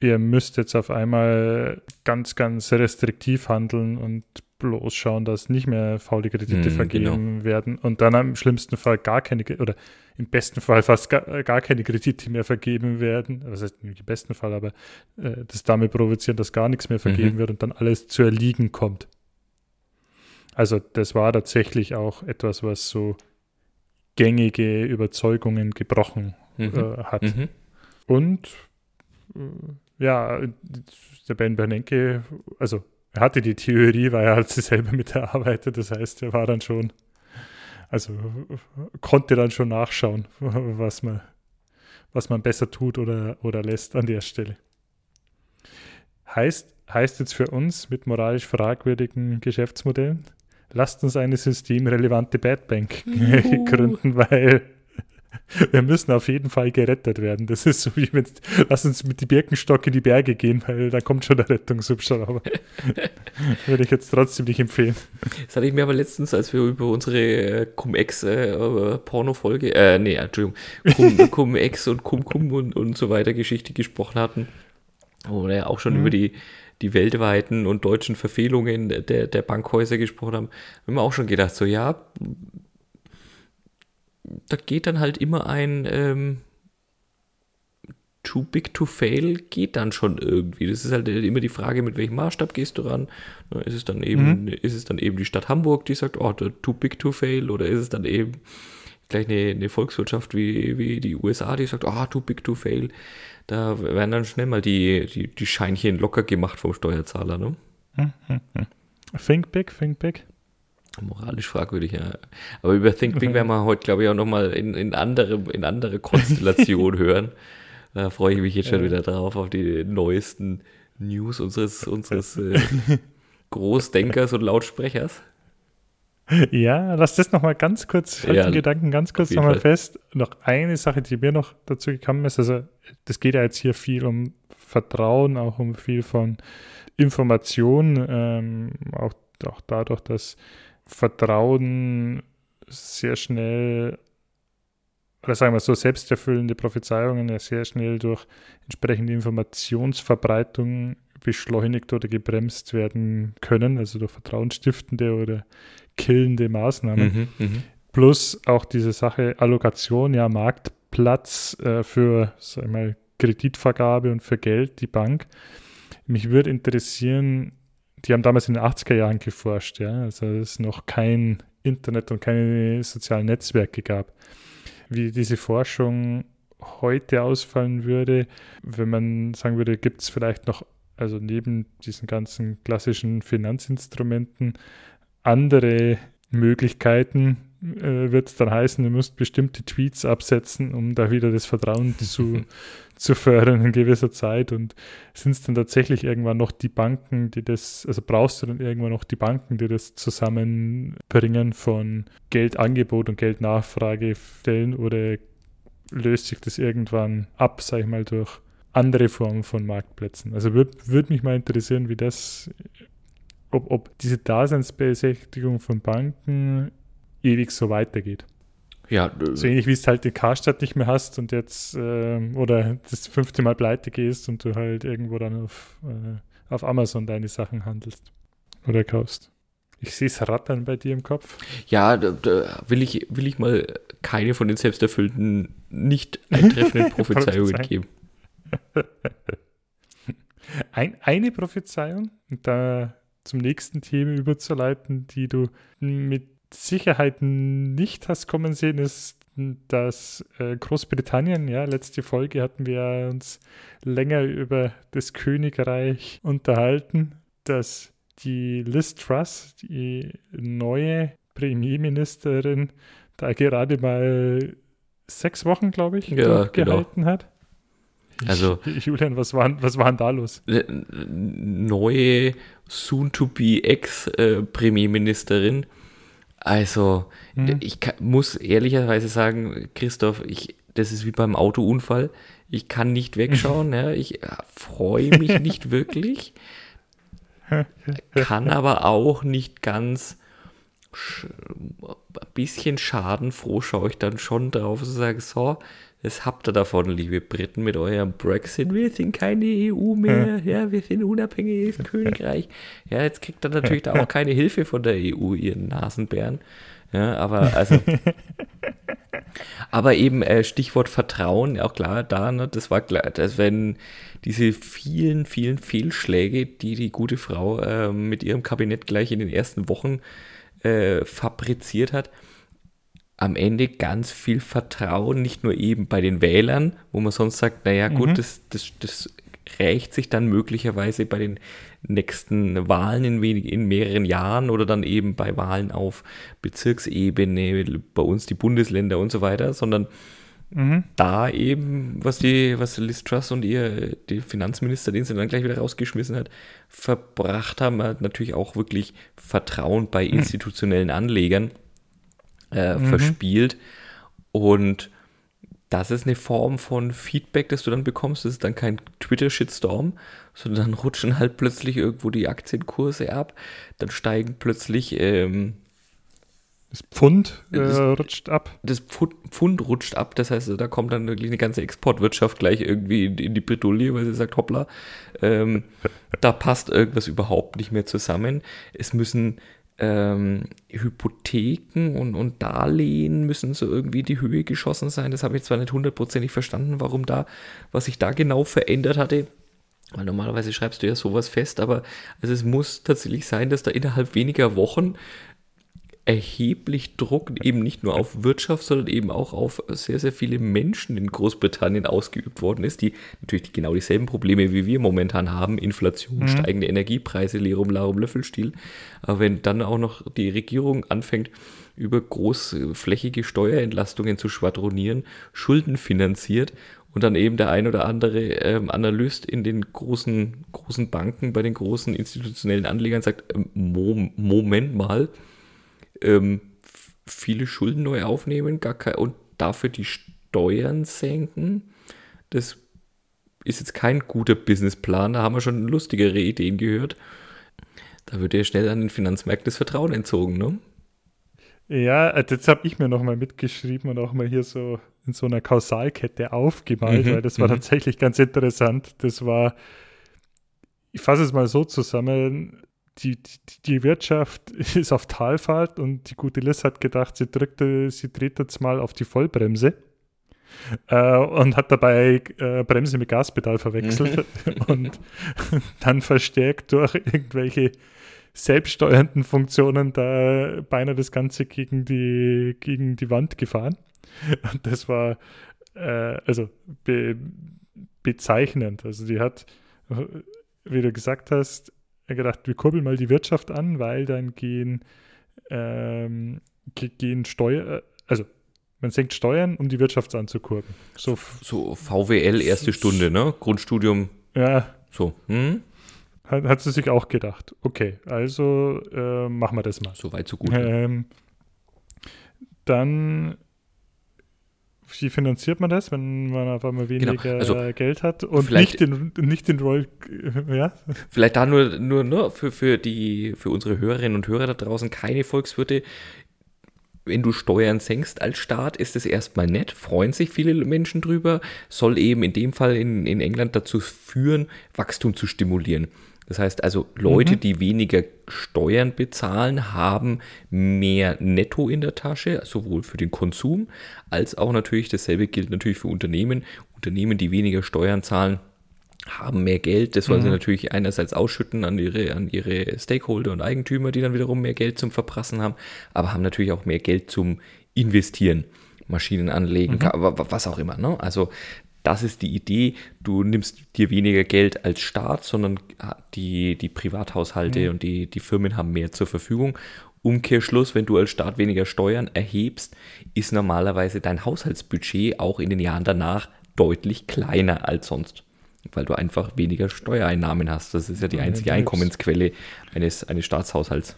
ihr müsst jetzt auf einmal ganz, ganz restriktiv handeln und bloß schauen, dass nicht mehr faule Kredite mm, vergeben genau. werden und dann im schlimmsten Fall gar keine oder im besten Fall fast gar, gar keine Kredite mehr vergeben werden. Das heißt nicht im besten Fall, aber äh, das damit provozieren, dass gar nichts mehr vergeben mhm. wird und dann alles zu erliegen kommt. Also das war tatsächlich auch etwas, was so gängige Überzeugungen gebrochen mhm. äh, hat. Mhm. Und äh, ja, der Ben Bernanke, also er hatte die Theorie, weil er halt selber mitarbeitet. Das heißt, er war dann schon, also konnte dann schon nachschauen, was man, was man besser tut oder, oder lässt an der Stelle. Heißt, heißt jetzt für uns mit moralisch fragwürdigen Geschäftsmodellen, lasst uns eine systemrelevante Bad Bank uh. gründen, weil wir müssen auf jeden Fall gerettet werden. Das ist so wie mit, lass uns mit die Birkenstock in die Berge gehen, weil da kommt schon der Rettungshubschrauber. Würde ich jetzt trotzdem nicht empfehlen.
Das hatte ich mir aber letztens, als wir über unsere äh, Cum-Ex-Porno-Folge, äh, äh, nee, Entschuldigung, Cum-Ex und Cum-Cum und, und so weiter Geschichte gesprochen hatten, wo wir ja auch schon mhm. über die die weltweiten und deutschen Verfehlungen der, der Bankhäuser gesprochen haben, haben wir auch schon gedacht, so ja, da geht dann halt immer ein ähm, Too big to fail geht dann schon irgendwie. Das ist halt immer die Frage, mit welchem Maßstab gehst du ran? Ist es dann eben, mhm. ist es dann eben die Stadt Hamburg, die sagt, oh, too big to fail, oder ist es dann eben gleich eine, eine Volkswirtschaft wie, wie die USA, die sagt, oh, too big to fail. Da werden dann schnell mal die, die, die Scheinchen locker gemacht vom Steuerzahler, ne?
Mhm. Think big, think big.
Moralisch fragwürdig, ja. Aber über Think Big werden wir heute, glaube ich, auch nochmal in, in, andere, in andere Konstellation hören. Da freue ich mich jetzt schon wieder drauf, auf die neuesten News unseres, unseres äh, Großdenkers und Lautsprechers.
Ja, lass das nochmal ganz kurz, halt ja, den Gedanken ganz kurz nochmal fest. Noch eine Sache, die mir noch dazu gekommen ist, also das geht ja jetzt hier viel um Vertrauen, auch um viel von Information, ähm, auch, auch dadurch, dass Vertrauen sehr schnell, oder sagen wir so, selbsterfüllende Prophezeiungen ja sehr schnell durch entsprechende Informationsverbreitung beschleunigt oder gebremst werden können, also durch vertrauensstiftende oder killende Maßnahmen. Mhm, mh. Plus auch diese Sache Allokation, ja, Marktplatz äh, für, sag ich mal, Kreditvergabe und für Geld, die Bank. Mich würde interessieren, die haben damals in den 80er Jahren geforscht, ja, also es noch kein Internet und keine sozialen Netzwerke gab. Wie diese Forschung heute ausfallen würde, wenn man sagen würde, gibt es vielleicht noch, also neben diesen ganzen klassischen Finanzinstrumenten, andere Möglichkeiten, äh, wird es dann heißen, du musst bestimmte Tweets absetzen, um da wieder das Vertrauen zu, zu fördern in gewisser Zeit. Und sind es dann tatsächlich irgendwann noch die Banken, die das, also brauchst du dann irgendwann noch die Banken, die das Zusammenbringen von Geldangebot und Geldnachfrage stellen oder löst sich das irgendwann ab, sag ich mal, durch andere Formen von Marktplätzen? Also würde würd mich mal interessieren, wie das ob, ob diese Daseinsberechtigung von Banken ewig so weitergeht. Ja, so ähnlich wie es halt den Karstadt nicht mehr hast und jetzt äh, oder das fünfte Mal pleite gehst und du halt irgendwo dann auf, äh, auf Amazon deine Sachen handelst oder kaufst. Ich sehe es rattern bei dir im Kopf.
Ja, da, da, will, ich, will ich mal keine von den selbsterfüllten, nicht eintreffenden Prophezeiungen geben.
Ein, eine Prophezeiung, und da zum nächsten Thema überzuleiten, die du mit Sicherheit nicht hast kommen sehen, ist, dass äh, Großbritannien, ja, letzte Folge hatten wir uns länger über das Königreich unterhalten, dass die Liz Truss, die neue Premierministerin, da gerade mal sechs Wochen, glaube ich,
ja, genau. gehalten
hat. Also, Julian, was war, was war denn da los?
Neue, soon-to-be Ex-Premierministerin. Also, hm. ich kann, muss ehrlicherweise sagen, Christoph, ich, das ist wie beim Autounfall. Ich kann nicht wegschauen, ja, ich äh, freue mich nicht wirklich, kann aber auch nicht ganz ein bisschen schadenfroh schaue ich dann schon drauf und sage, so, das habt ihr davon, liebe Briten, mit eurem Brexit. Wir sind keine EU mehr. Ja, wir sind unabhängiges Königreich. Ja, jetzt kriegt ihr natürlich da auch keine Hilfe von der EU, ihren Nasenbären. Ja, aber also. aber eben äh, Stichwort Vertrauen, auch klar, da, ne, das war klar, dass wenn diese vielen, vielen Fehlschläge, die die gute Frau äh, mit ihrem Kabinett gleich in den ersten Wochen äh, fabriziert hat, am Ende ganz viel Vertrauen, nicht nur eben bei den Wählern, wo man sonst sagt, naja gut, mhm. das, das, das rächt sich dann möglicherweise bei den nächsten Wahlen in, wenig, in mehreren Jahren oder dann eben bei Wahlen auf Bezirksebene, bei uns die Bundesländer und so weiter, sondern mhm. da eben, was die, was Liz Truss und ihr, die Finanzminister, den sie dann gleich wieder rausgeschmissen hat, verbracht haben, hat natürlich auch wirklich Vertrauen bei mhm. institutionellen Anlegern äh, mhm. verspielt. Und das ist eine Form von Feedback, das du dann bekommst. Das ist dann kein Twitter-Shitstorm, sondern dann rutschen halt plötzlich irgendwo die Aktienkurse ab. Dann steigen plötzlich. Ähm,
das Pfund äh, das, rutscht ab.
Das Pfund, Pfund, rutscht ab. Das heißt, da kommt dann wirklich eine ganze Exportwirtschaft gleich irgendwie in, in die Bredouille, weil sie sagt: Hoppla, ähm, da passt irgendwas überhaupt nicht mehr zusammen. Es müssen ähm, Hypotheken und, und Darlehen müssen so irgendwie die Höhe geschossen sein. Das habe ich zwar nicht hundertprozentig verstanden, warum da, was sich da genau verändert hatte. Weil normalerweise schreibst du ja sowas fest, aber also es muss tatsächlich sein, dass da innerhalb weniger Wochen erheblich Druck eben nicht nur auf Wirtschaft, sondern eben auch auf sehr, sehr viele Menschen in Großbritannien ausgeübt worden ist, die natürlich genau dieselben Probleme wie wir momentan haben, Inflation, mhm. steigende Energiepreise, Lerum, Larum, Löffelstiel. Aber wenn dann auch noch die Regierung anfängt, über großflächige Steuerentlastungen zu schwadronieren, Schulden finanziert und dann eben der ein oder andere ähm, Analyst in den großen, großen Banken, bei den großen institutionellen Anlegern sagt, ähm, Moment mal, ähm, viele Schulden neu aufnehmen gar kein, und dafür die Steuern senken. Das ist jetzt kein guter Businessplan. Da haben wir schon lustigere Ideen gehört. Da wird ja schnell an den Finanzmärkten das Vertrauen entzogen, ne?
Ja, äh, das habe ich mir nochmal mitgeschrieben und auch mal hier so in so einer Kausalkette aufgemalt, mhm, weil das war mhm. tatsächlich ganz interessant. Das war, ich fasse es mal so zusammen, die, die, die, Wirtschaft ist auf Talfahrt und die gute Liz hat gedacht, sie, drückt, sie dreht jetzt mal auf die Vollbremse äh, und hat dabei äh, Bremse mit Gaspedal verwechselt mhm. und dann verstärkt durch irgendwelche selbststeuernden Funktionen da beinahe das Ganze gegen die, gegen die Wand gefahren. Und das war äh, also be, bezeichnend. Also die hat, wie du gesagt hast, gedacht, wir kurbeln mal die Wirtschaft an, weil dann gehen, ähm, gehen Steuer, also man senkt Steuern, um die Wirtschaft anzukurbeln.
So, so VWL erste Stunde, ne? Grundstudium.
Ja.
So. Hm?
Hat, hat sie sich auch gedacht. Okay, also äh, machen wir das mal.
So weit, so gut. Ähm,
dann wie finanziert man das, wenn man auf einmal genau, weniger genau. also Geld hat und nicht den, nicht den Roll, ja?
Vielleicht da nur, nur, nur für, für, die, für unsere Hörerinnen und Hörer da draußen keine Volkswirte. Wenn du Steuern senkst als Staat, ist es erstmal nett, freuen sich viele Menschen drüber, soll eben in dem Fall in, in England dazu führen, Wachstum zu stimulieren. Das heißt also, Leute, mhm. die weniger Steuern bezahlen, haben mehr Netto in der Tasche, sowohl für den Konsum als auch natürlich, dasselbe gilt natürlich für Unternehmen. Unternehmen, die weniger Steuern zahlen, haben mehr Geld. Das wollen mhm. sie natürlich einerseits ausschütten an ihre, an ihre Stakeholder und Eigentümer, die dann wiederum mehr Geld zum Verprassen haben, aber haben natürlich auch mehr Geld zum Investieren. Maschinen anlegen, mhm. was auch immer. Ne? Also das ist die Idee. Du nimmst dir weniger Geld als Staat, sondern die, die Privathaushalte mhm. und die, die Firmen haben mehr zur Verfügung. Umkehrschluss, wenn du als Staat weniger Steuern erhebst, ist normalerweise dein Haushaltsbudget auch in den Jahren danach deutlich kleiner als sonst, weil du einfach weniger Steuereinnahmen hast. Das ist ja die einzige Einkommensquelle eines, eines Staatshaushalts.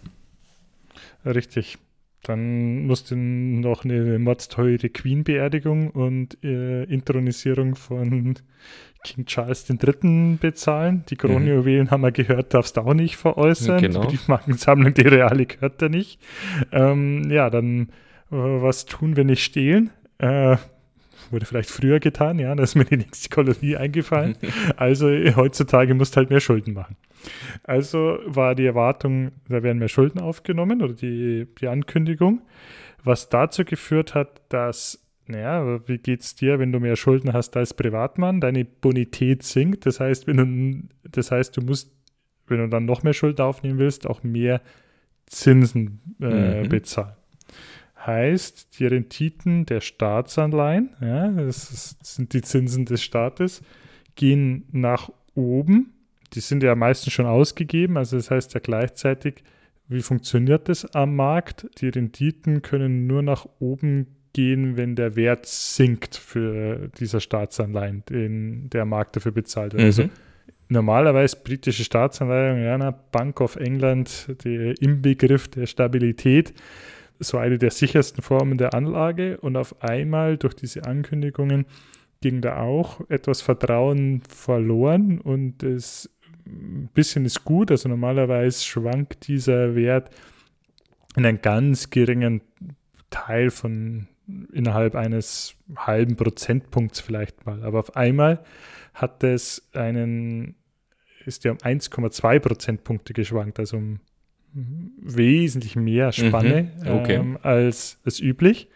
Richtig. Dann musste noch eine mordsteure Queen-Beerdigung und äh, Intronisierung von King Charles III. bezahlen. Die Kronjuwelen mhm. haben wir gehört, darfst du auch nicht veräußern. Genau. Die Markensammlung, die reale gehört da nicht. Ähm, ja, dann äh, was tun, wenn nicht stehlen? Äh, wurde vielleicht früher getan, ja, da ist mir die nächste Kolonie eingefallen. Also heutzutage musst du halt mehr Schulden machen. Also war die Erwartung, da werden mehr Schulden aufgenommen oder die, die Ankündigung, was dazu geführt hat, dass, naja, wie geht's dir, wenn du mehr Schulden hast als Privatmann? Deine Bonität sinkt. Das heißt, wenn du, das heißt, du musst, wenn du dann noch mehr Schulden aufnehmen willst, auch mehr Zinsen äh, mhm. bezahlen heißt, die Renditen der Staatsanleihen, ja, das sind die Zinsen des Staates, gehen nach oben. Die sind ja meistens schon ausgegeben, also das heißt ja gleichzeitig, wie funktioniert das am Markt? Die Renditen können nur nach oben gehen, wenn der Wert sinkt für dieser Staatsanleihen, den der Markt dafür bezahlt wird. Also mhm. Also normalerweise britische Staatsanleihen, ja, Bank of England, der Inbegriff der Stabilität, so eine der sichersten Formen der Anlage und auf einmal durch diese Ankündigungen ging da auch etwas Vertrauen verloren und es ein bisschen ist gut, also normalerweise schwankt dieser Wert in einen ganz geringen Teil von innerhalb eines halben Prozentpunkts vielleicht mal, aber auf einmal hat es einen ist ja um 1,2 Prozentpunkte geschwankt, also um wesentlich mehr Spanne mhm, okay. ähm, als, als üblich.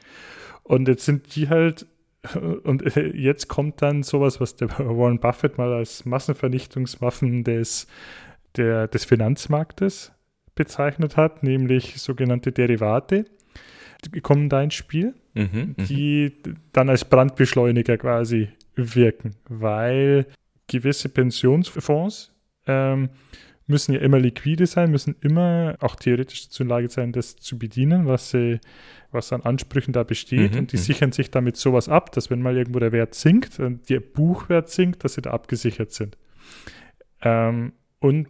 Und jetzt sind die halt, und jetzt kommt dann sowas, was der Warren Buffett mal als Massenvernichtungswaffen des, der, des Finanzmarktes bezeichnet hat, nämlich sogenannte Derivate. Die kommen da ins Spiel, mhm, mhm. die dann als Brandbeschleuniger quasi wirken, weil gewisse Pensionsfonds ähm, müssen ja immer liquide sein, müssen immer auch theoretisch dazu in Lage sein, das zu bedienen, was, sie, was an Ansprüchen da besteht. Mhm, und die mhm. sichern sich damit sowas ab, dass wenn mal irgendwo der Wert sinkt, der Buchwert sinkt, dass sie da abgesichert sind. Ähm, und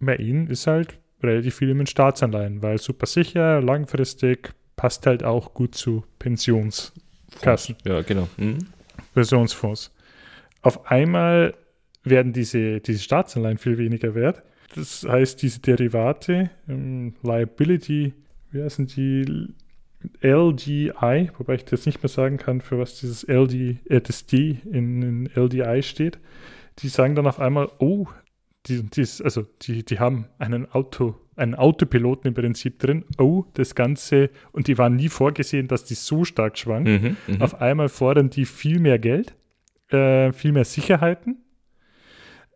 bei ihnen ist halt relativ viel in Staatsanleihen, weil super sicher, langfristig, passt halt auch gut zu Pensionskassen.
Ja, genau. Mhm.
Pensionsfonds. Auf einmal werden diese, diese Staatsanleihen viel weniger wert das heißt, diese Derivate, ähm, Liability, wie heißen die? LDI, wobei ich jetzt nicht mehr sagen kann, für was dieses LD, äh, das D in, in LDI steht, die sagen dann auf einmal, oh, die, die, also die, die haben einen Auto, einen Autopiloten im Prinzip drin, oh, das Ganze, und die waren nie vorgesehen, dass die so stark schwankt. Mhm, mhm. auf einmal fordern die viel mehr Geld, äh, viel mehr Sicherheiten.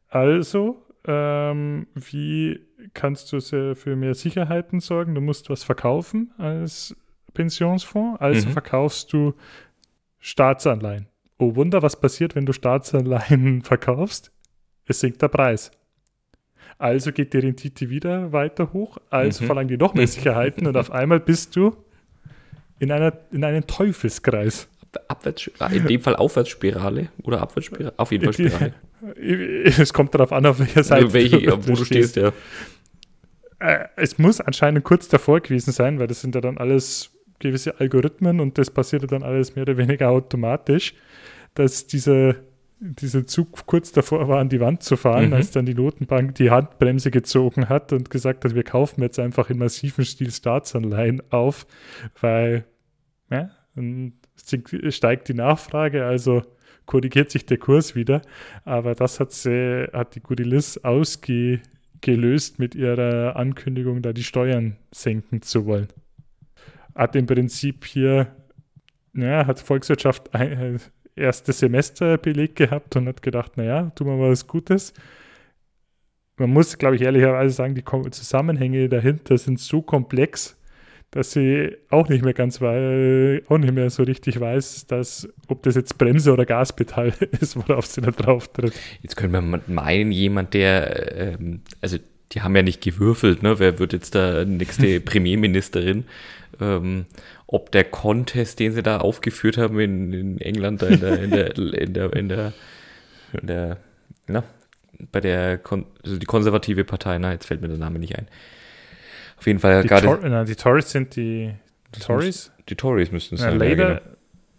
Also ähm, wie kannst du für mehr Sicherheiten sorgen? Du musst was verkaufen als Pensionsfonds, also mhm. verkaufst du Staatsanleihen. Oh Wunder, was passiert, wenn du Staatsanleihen verkaufst? Es sinkt der Preis. Also geht die Rendite wieder weiter hoch, also mhm. verlangen die noch mehr Sicherheiten und auf einmal bist du in, einer, in einem Teufelskreis.
Abwärtsspirale, in dem Fall Aufwärtsspirale oder Abwärtsspirale? Auf jeden Fall Spirale.
Es kommt darauf an, auf welcher Seite
Welche, du, wo du stehst. stehst. ja.
Äh, es muss anscheinend kurz davor gewesen sein, weil das sind ja dann alles gewisse Algorithmen und das passiert ja dann alles mehr oder weniger automatisch, dass dieser dieser Zug kurz davor war, an die Wand zu fahren, mhm. als dann die Notenbank die Handbremse gezogen hat und gesagt hat, wir kaufen jetzt einfach in massiven Stil Staatsanleihen auf, weil ja, steigt die Nachfrage, also korrigiert sich der Kurs wieder. Aber das hat, sie, hat die Goodilis ausgelöst mit ihrer Ankündigung, da die Steuern senken zu wollen. Hat im Prinzip hier, naja, hat Volkswirtschaft ein, erstes Semester belegt gehabt und hat gedacht, naja, tun wir mal was Gutes. Man muss, glaube ich, ehrlicherweise sagen, die Zusammenhänge dahinter sind so komplex, dass sie auch nicht mehr ganz weil, auch nicht mehr so richtig weiß, dass, ob das jetzt Bremse oder Gaspedal ist, worauf sie da drauf tritt.
Jetzt können wir meinen, jemand, der, ähm, also die haben ja nicht gewürfelt, ne? Wer wird jetzt da nächste Premierministerin? Ähm, ob der Contest, den sie da aufgeführt haben in, in England, da in der, in der, in der, in der, in der, na, bei der, Kon also die konservative Partei, na, jetzt fällt mir der Name nicht ein auf jeden Fall
die
gerade.
Tor die Tories sind die, Tories?
Die Tories müssten es sein.
Labour,
Ja,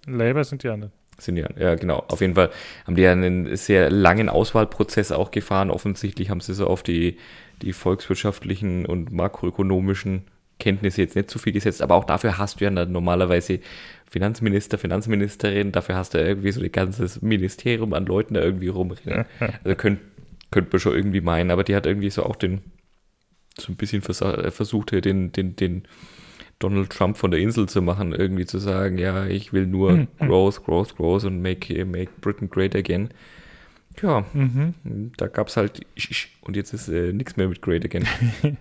genau.
Labour sind die anderen.
Sind ja, ja, genau. Auf jeden Fall haben die ja einen sehr langen Auswahlprozess auch gefahren. Offensichtlich haben sie so auf die, die volkswirtschaftlichen und makroökonomischen Kenntnisse jetzt nicht so viel gesetzt. Aber auch dafür hast du ja normalerweise Finanzminister, Finanzministerin. Dafür hast du ja irgendwie so ein ganzes Ministerium an Leuten da irgendwie rumrennen. Also könnt, könnte man schon irgendwie meinen. Aber die hat irgendwie so auch den, so ein bisschen versa- versucht, den, den, den Donald Trump von der Insel zu machen, irgendwie zu sagen, ja, ich will nur Growth, Growth, Growth und make, make Britain great again. Ja,
Mhm.
da gab es halt und jetzt ist äh, nichts mehr mit great again.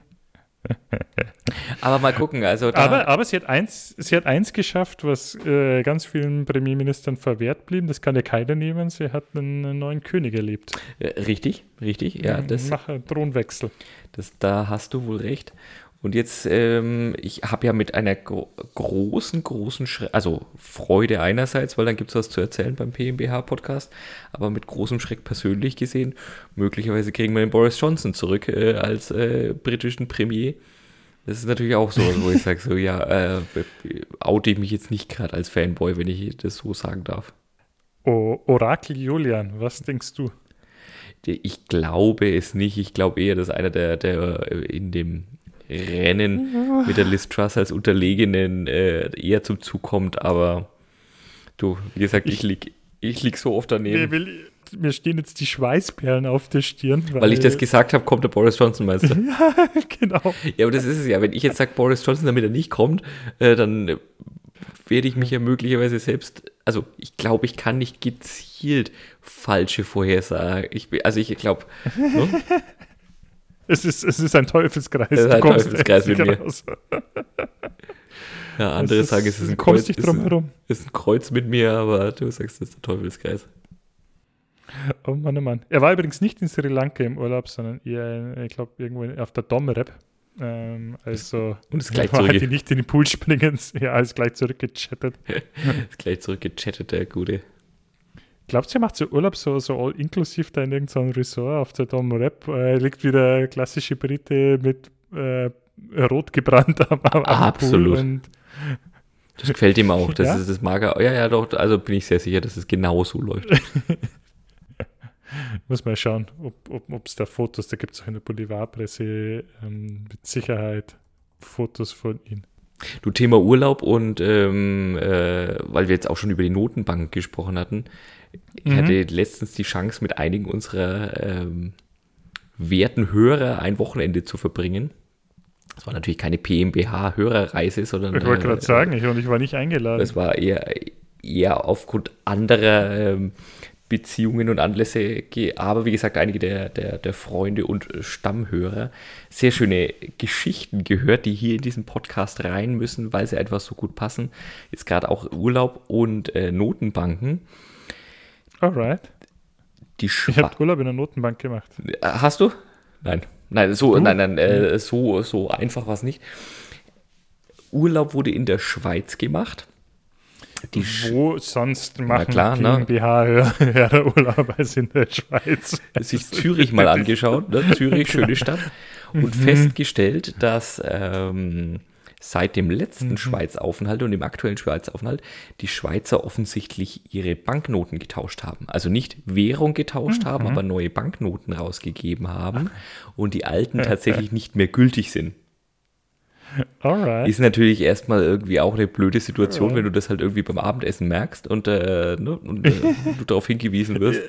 Aber mal gucken, also
Aber, aber sie, hat eins, sie hat eins geschafft, was äh, ganz vielen Premierministern verwehrt blieb. Das kann ja keiner nehmen. Sie hat einen neuen König erlebt.
äh, richtig, richtig, ja, das,
einen Thronwechsel.
das, da hast du wohl recht. Und jetzt, ähm, ich habe ja mit einer gro großen, großen, Schre also Freude einerseits, weil dann gibt es was zu erzählen beim PMBH-Podcast, aber mit großem Schreck persönlich gesehen, möglicherweise kriegen wir den Boris Johnson zurück äh, als äh, britischen Premier. Das ist natürlich auch so, wo ich sage, so, ja, äh, oute ich mich jetzt nicht gerade als Fanboy, wenn ich das so sagen darf.
O Orakel Julian, was denkst du?
Ich glaube es nicht. Ich glaube eher, dass einer der, der in dem Rennen mit der Liz Truss als Unterlegenen äh, eher zum Zug kommt. Aber du, wie gesagt, ich lieg, ich lieg so oft daneben.
will, mir stehen jetzt die Schweißperlen auf der Stirn.
Weil ich das gesagt habe, kommt der Boris Johnson, meinst du?
genau.
ja, aber das ist es ja. Wenn ich jetzt sage, Boris Johnson, damit er nicht kommt, äh, dann äh, werde ich mich ja möglicherweise selbst, also ich glaube, ich kann nicht gezielt falsche Vorhersagen. Ich, also ich glaube, ne?
Es ist, es ist ein Teufelskreis.
ist
Du
ein Teufelskreis mit mir.
raus.
ja, andere
Es ist-
sagen, es ist
du
ein Kreuz.
nicht
ist
drum
ein-
herum.
ist ein Kreuz mit mir, aber du sagst, das ist der Teufelskreis.
Oh Mann, oh Mann. Er war übrigens nicht in Sri Lanka im Urlaub, sondern eher, ich glaube, irgendwo auf der Dom-Rap. Ähm, also
Und ist gleich
wollte
zurück,
nicht in den Pool springen. Ja, ist gleich zurückgechattet.
ist gleich zurückgechattet, der Gute.
Glaubst du, er macht so Urlaub so, so all inklusiv da in irgendeinem Resort auf der Dom Rap? Äh, liegt wieder klassische Brite mit äh, rot gebrannt am, am,
Absolut. Das gefällt ihm auch. Das
Ja?
ist das mag er. Ja, ja, doch. Also bin ich sehr sicher, dass es genau so läuft.
muss mal schauen, ob es da Fotos, da gibt es auch in der Boulevardpresse ähm, mit Sicherheit Fotos von ihm.
Du Thema Urlaub und ähm, äh, weil wir jetzt auch schon über die Notenbank gesprochen hatten, ich
Mhm.
hatte letztens die Chance, mit einigen unserer ähm, werten Hörer ein Wochenende zu verbringen. Das war natürlich keine PMBH-Hörerreise, sondern
Ich wollte
äh,
gerade sagen, ich, und ich war nicht eingeladen.
Das war eher, eher aufgrund anderer ähm, Beziehungen und Anlässe, aber wie gesagt, einige der, der, der Freunde und äh, Stammhörer sehr schöne Geschichten gehört, die hier in diesen Podcast rein müssen, weil sie einfach so gut passen. Jetzt gerade auch Urlaub und äh, Notenbanken.
Alright.
Die
Ich
Schwa
habe Urlaub in der Notenbank gemacht.
Hast du? Nein. Nein, so,
Du?
nein, nein, äh, so, so einfach war es nicht. Urlaub wurde in der Schweiz gemacht. Die Sch
Wo sonst machen
klar, ne?
PMBH-Hörer Urlaub als in der Schweiz?
sich Zürich mal angeschaut, ne? Zürich, schöne Stadt, und festgestellt, dass ähm, seit dem letzten Schweizaufenthalt und dem aktuellen Schweizaufenthalt die Schweizer offensichtlich ihre Banknoten getauscht haben. Also nicht Währung getauscht haben, aber neue Banknoten rausgegeben haben und die alten tatsächlich nicht mehr gültig sind.
Alright.
Ist natürlich erstmal irgendwie auch eine blöde Situation, wenn du das halt irgendwie beim Abendessen merkst und, äh, ne, und äh, du darauf hingewiesen wirst,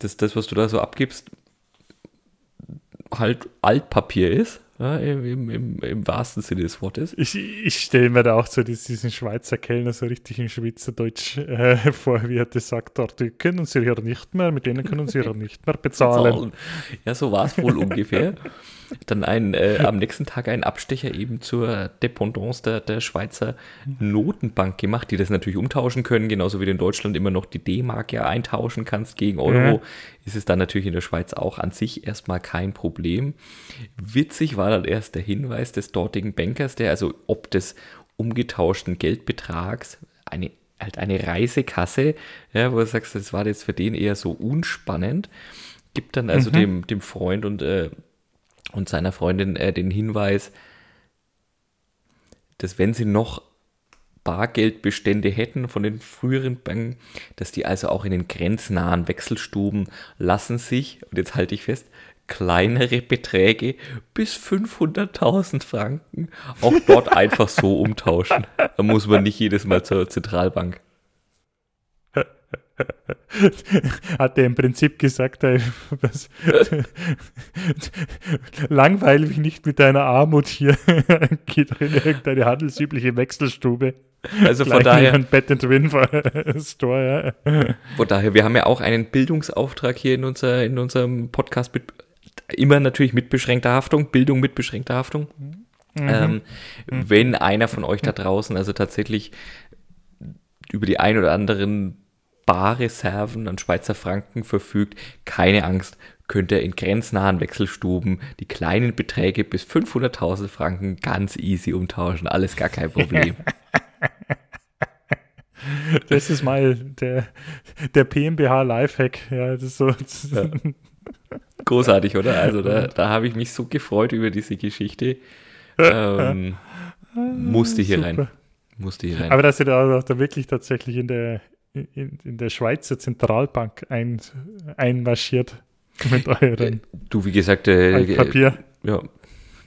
dass das, was du da so abgibst, halt Altpapier ist, ja, im, im, im, wahrsten Sinne des Wortes.
Ich, ich stelle mir da auch so dies- diesen Schweizer Kellner so richtig in Schweizerdeutsch äh, vor, wie er das sagt, dort die können sie ja nicht mehr, mit denen können sie ja nicht mehr bezahlen.
Ja, so war es wohl ungefähr. Dann ein, äh, am nächsten Tag ein Abstecher eben zur Dependance der, der Schweizer Notenbank gemacht, die das natürlich umtauschen können, genauso wie du in Deutschland immer noch die D-Mark ja eintauschen kannst gegen Euro,
Mhm.
ist es dann natürlich in der Schweiz auch an sich erstmal kein Problem. Witzig war dann erst der Hinweis des dortigen Bankers, der also ob des umgetauschten Geldbetrags eine halt eine Reisekasse, ja, wo du sagst, das war jetzt für den eher so unspannend, gibt dann also dem, dem Freund und, äh, und seiner Freundin äh, den Hinweis, dass wenn sie noch Bargeldbestände hätten von den früheren Banken, dass die also auch in den grenznahen Wechselstuben lassen sich, und jetzt halte ich fest, kleinere Beträge bis 500.000 Franken auch dort einfach so umtauschen. Da muss man nicht jedes Mal zur Zentralbank.
Hat er im Prinzip gesagt, ey, was, langweil mich nicht mit deiner Armut hier. Geh doch in irgendeine handelsübliche Wechselstube.
Also von daher.
Ein Bed and Win Store,
ja. Von daher, wir haben ja auch einen Bildungsauftrag hier in, unser, in unserem Podcast mit immer natürlich mit beschränkter Haftung, Bildung mit beschränkter Haftung. Mhm. Ähm, mhm. Wenn einer von euch da draußen also tatsächlich über die ein oder anderen Barreserven an Schweizer Franken verfügt, keine Angst, könnt ihr in grenznahen Wechselstuben die kleinen Beträge bis 500.000 Franken ganz easy umtauschen. Alles gar kein Problem.
Das ist mal der, der PMBH Lifehack. Ja, das ist so. Das ja.
Großartig, oder? Also da, da habe ich mich so gefreut über diese Geschichte. Ähm, musste hier Super. rein. Musste hier rein.
Aber dass ihr da, da wirklich tatsächlich in der, in, in der Schweizer Zentralbank ein, einmarschiert mit euren.
Du, wie gesagt, äh,
Papier.
Ja.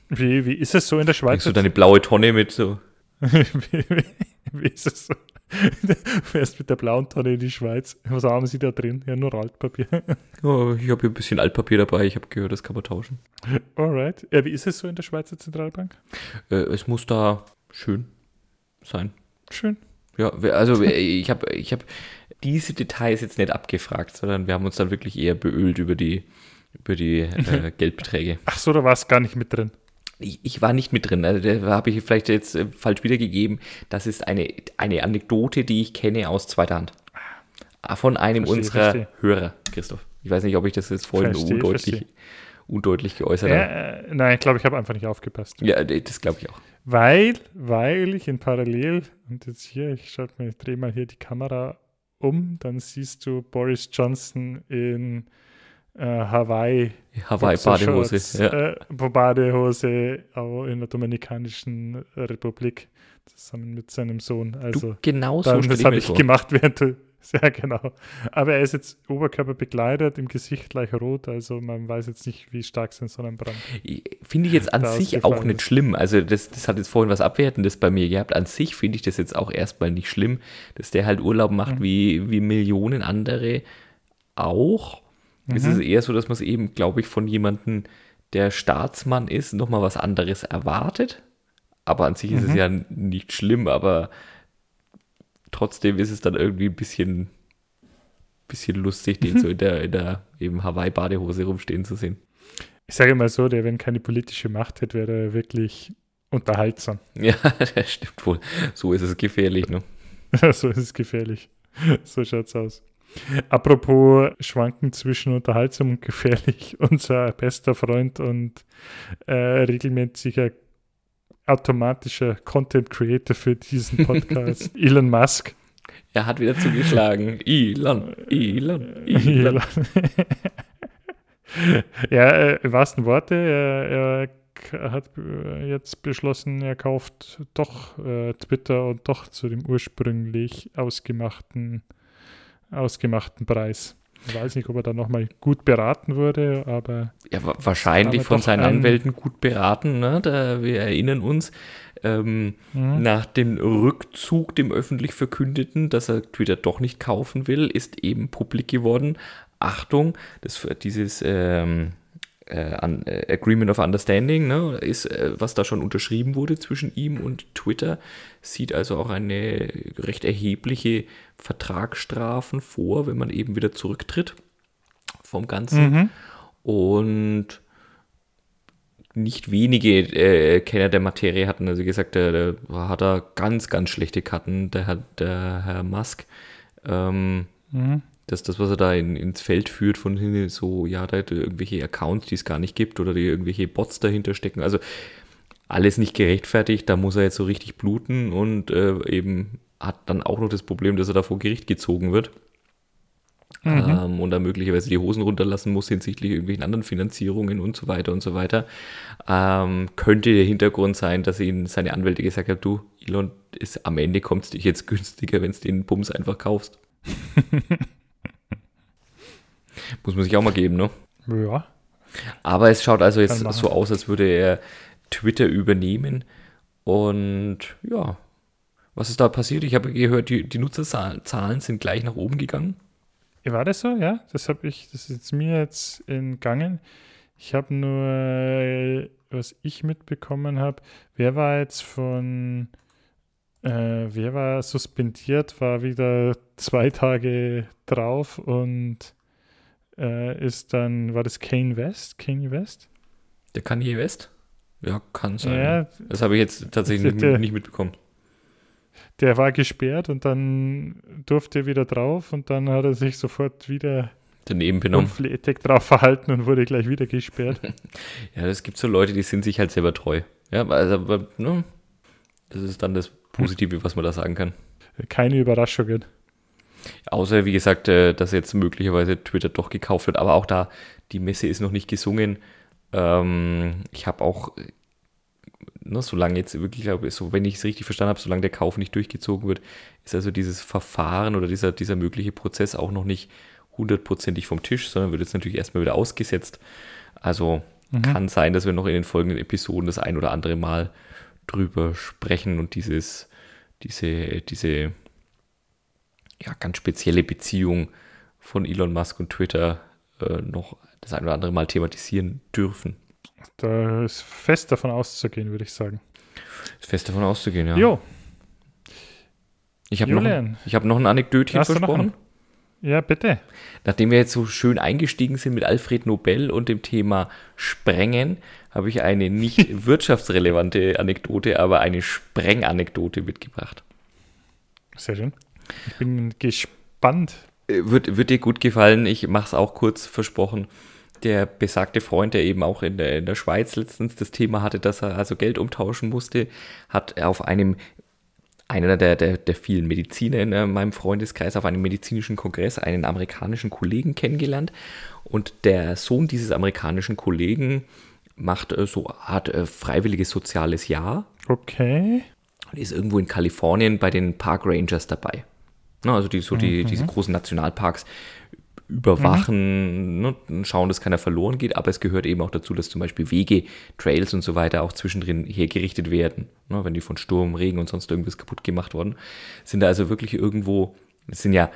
Wie, wie ist es so in der Schweiz?
Bringst du deine blaue Tonne mit so?
wie, wie, wie ist es so? Du fährst mit der blauen Tonne in die Schweiz. Was haben Sie da drin? Ja, nur Altpapier.
Oh, ich habe hier ein bisschen Altpapier dabei. Ich habe gehört, das kann man tauschen.
Alright. Ja, wie ist es so in der Schweizer Zentralbank?
Äh, es muss da schön sein.
Schön.
Ja, also ich habe ich hab diese Details jetzt nicht abgefragt, sondern wir haben uns dann wirklich eher beölt über die, über die äh, Geldbeträge.
Ach so, da war es gar nicht mit drin
ich, ich, war nicht mit drin. Also da habe ich vielleicht jetzt äh, falsch wiedergegeben. Das ist eine, eine Anekdote, die ich kenne aus zweiter Hand. Ah, von einem verstehe, unserer verstehe. Hörer, Christoph. Ich weiß nicht, ob ich das jetzt vorhin verstehe, undeutlich, undeutlich geäußert.
Äh, nein, ich glaube, ich habe einfach nicht aufgepasst.
Ja, das glaube ich auch.
Weil, weil ich in Parallel, und jetzt hier, ich schalte mal, ich drehe mal hier die Kamera um, dann siehst du Boris Johnson in äh, Hawaii.
Hawaii Badehose.
Ja. Äh, Badehose auch in der Dominikanischen Republik zusammen mit seinem Sohn. Also
du, genau so
Das habe ich vor. gemacht während du, sehr genau. Aber er ist jetzt Oberkörper bekleidet, im Gesicht gleich rot, also man weiß jetzt nicht, wie stark sein Sonnenbrand.
Finde ich jetzt an sich auch nicht ist. schlimm. Also das, das hat jetzt vorhin was Abwertendes bei mir gehabt. An sich finde ich das jetzt auch erstmal nicht schlimm, dass der halt Urlaub macht mhm. wie, wie Millionen andere auch. Mhm. Es ist eher so, dass man es eben, glaube ich, von jemandem, der Staatsmann ist, nochmal was anderes erwartet. Aber an sich mhm. ist es mhm. ja nicht schlimm, aber trotzdem ist es dann irgendwie ein bisschen, bisschen lustig, den mhm. so in der, in der eben Hawaii-Badehose rumstehen zu sehen.
Ich sage mal so, der, wenn keine politische Macht hätte, wäre er wirklich unterhaltsam.
Ja, das stimmt wohl. So ist es gefährlich, ne?
so ist es gefährlich. So schaut's aus. Apropos Schwanken zwischen unterhaltsam und gefährlich, unser bester Freund und äh, regelmäßiger automatischer Content Creator für diesen Podcast, Elon Musk.
Er hat wieder zugeschlagen. Elon, Elon, Elon.
ja, äh, im wahrsten Worte, er, er, hat jetzt beschlossen, er kauft doch äh, Twitter und doch zu dem ursprünglich ausgemachten ausgemachten Preis. Ich weiß nicht, ob er da nochmal gut beraten wurde, aber.
Ja, wahrscheinlich von seinen Anwälten gut beraten. Ne? Da, wir erinnern uns, ähm, mhm. nach dem Rückzug, dem öffentlich verkündeten, dass er Twitter doch nicht kaufen will, ist eben publik geworden. Achtung, das, dieses ähm, äh, äh, Agreement of Understanding, ne, ist, äh, was da schon unterschrieben wurde zwischen ihm und Twitter, sieht also auch eine recht erhebliche Vertragsstrafen vor, wenn man eben wieder zurücktritt vom Ganzen. Mhm. Und nicht wenige äh, Kenner der Materie hatten, also gesagt, der hat da ganz, ganz schlechte Karten, der, der Herr Musk. Ähm, mhm dass das, was er da in, ins Feld führt, von hinten so, ja, da irgendwelche Accounts, die es gar nicht gibt oder die irgendwelche Bots dahinter stecken. Also alles nicht gerechtfertigt, da muss er jetzt so richtig bluten und äh, eben hat dann auch noch das Problem, dass er da vor Gericht gezogen wird. mhm. ähm, und dann möglicherweise die Hosen runterlassen muss hinsichtlich irgendwelchen anderen Finanzierungen und so weiter und so weiter. Ähm, könnte der Hintergrund sein, dass ihn seine Anwälte gesagt haben, du, Elon, ist, am Ende kommt es dich jetzt günstiger, wenn du den Bums einfach kaufst. muss man sich auch mal geben, ne?
Ja.
Aber es schaut also jetzt so aus, als würde er Twitter übernehmen. Und ja, was ist da passiert? Ich habe gehört, die, die Nutzerzahlen sind gleich nach oben gegangen.
War das so? Ja, das habe ich, das ist mir jetzt entgangen. Ich habe nur, was ich mitbekommen habe, wer war jetzt von, äh, wer war suspendiert, war wieder zwei Tage drauf und äh, ist dann, war das Kane West? Kanye West?
Der Kanye West? Ja, kann sein. Ja, das habe ich jetzt tatsächlich der, nicht mitbekommen.
Der war gesperrt und dann durfte er wieder drauf und dann hat er sich sofort wieder
daneben benommen.
Unflätig drauf verhalten und wurde gleich wieder gesperrt.
ja, es gibt so Leute, die sind sich halt selber treu. Ja, also, ne, das ist dann das Positive, was man da sagen kann.
Keine Überraschungen.
Außer, wie gesagt, äh, dass jetzt möglicherweise Twitter doch gekauft wird. Aber auch da, die Messe ist noch nicht gesungen. Ähm, ich habe auch, ne, solange jetzt wirklich, glaube so, wenn ich es richtig verstanden habe, solange der Kauf nicht durchgezogen wird, ist also dieses Verfahren oder dieser, dieser mögliche Prozess auch noch nicht hundertprozentig vom Tisch, sondern wird jetzt natürlich erstmal wieder ausgesetzt. Also mhm. kann sein, dass wir noch in den folgenden Episoden das ein oder andere Mal drüber sprechen und dieses, diese, diese ja, ganz spezielle Beziehung von Elon Musk und Twitter äh, noch das ein oder andere Mal thematisieren dürfen.
Da ist fest davon auszugehen, würde ich sagen.
Ist fest davon auszugehen, ja.
Jo.
Ich habe noch, hab noch ein Anekdötchen Hast versprochen.
Ja, bitte.
Nachdem wir jetzt so schön eingestiegen sind mit Alfred Nobel und dem Thema Sprengen, habe ich eine nicht wirtschaftsrelevante Anekdote, aber eine Sprenganekdote mitgebracht.
Sehr schön. Ich bin gespannt.
Äh, wird, wird dir gut gefallen. Ich mache es auch kurz versprochen. Der besagte Freund, der eben auch in der, in der Schweiz letztens das Thema hatte, dass er also Geld umtauschen musste, hat auf einem einer der, der, der vielen Mediziner in äh, meinem Freundeskreis auf einem medizinischen Kongress einen amerikanischen Kollegen kennengelernt. Und der Sohn dieses amerikanischen Kollegen macht äh, so eine Art freiwilliges soziales Jahr.
Okay.
Und ist irgendwo in Kalifornien bei den Park Rangers dabei. Ne, also die, so die, mhm. diese großen Nationalparks überwachen, mhm. ne, schauen, dass keiner verloren geht, aber es gehört eben auch dazu, dass zum Beispiel Wege, Trails und so weiter auch zwischendrin hergerichtet werden, ne, wenn die von Sturm, Regen und sonst irgendwas kaputt gemacht worden sind. Da also wirklich irgendwo, es sind ja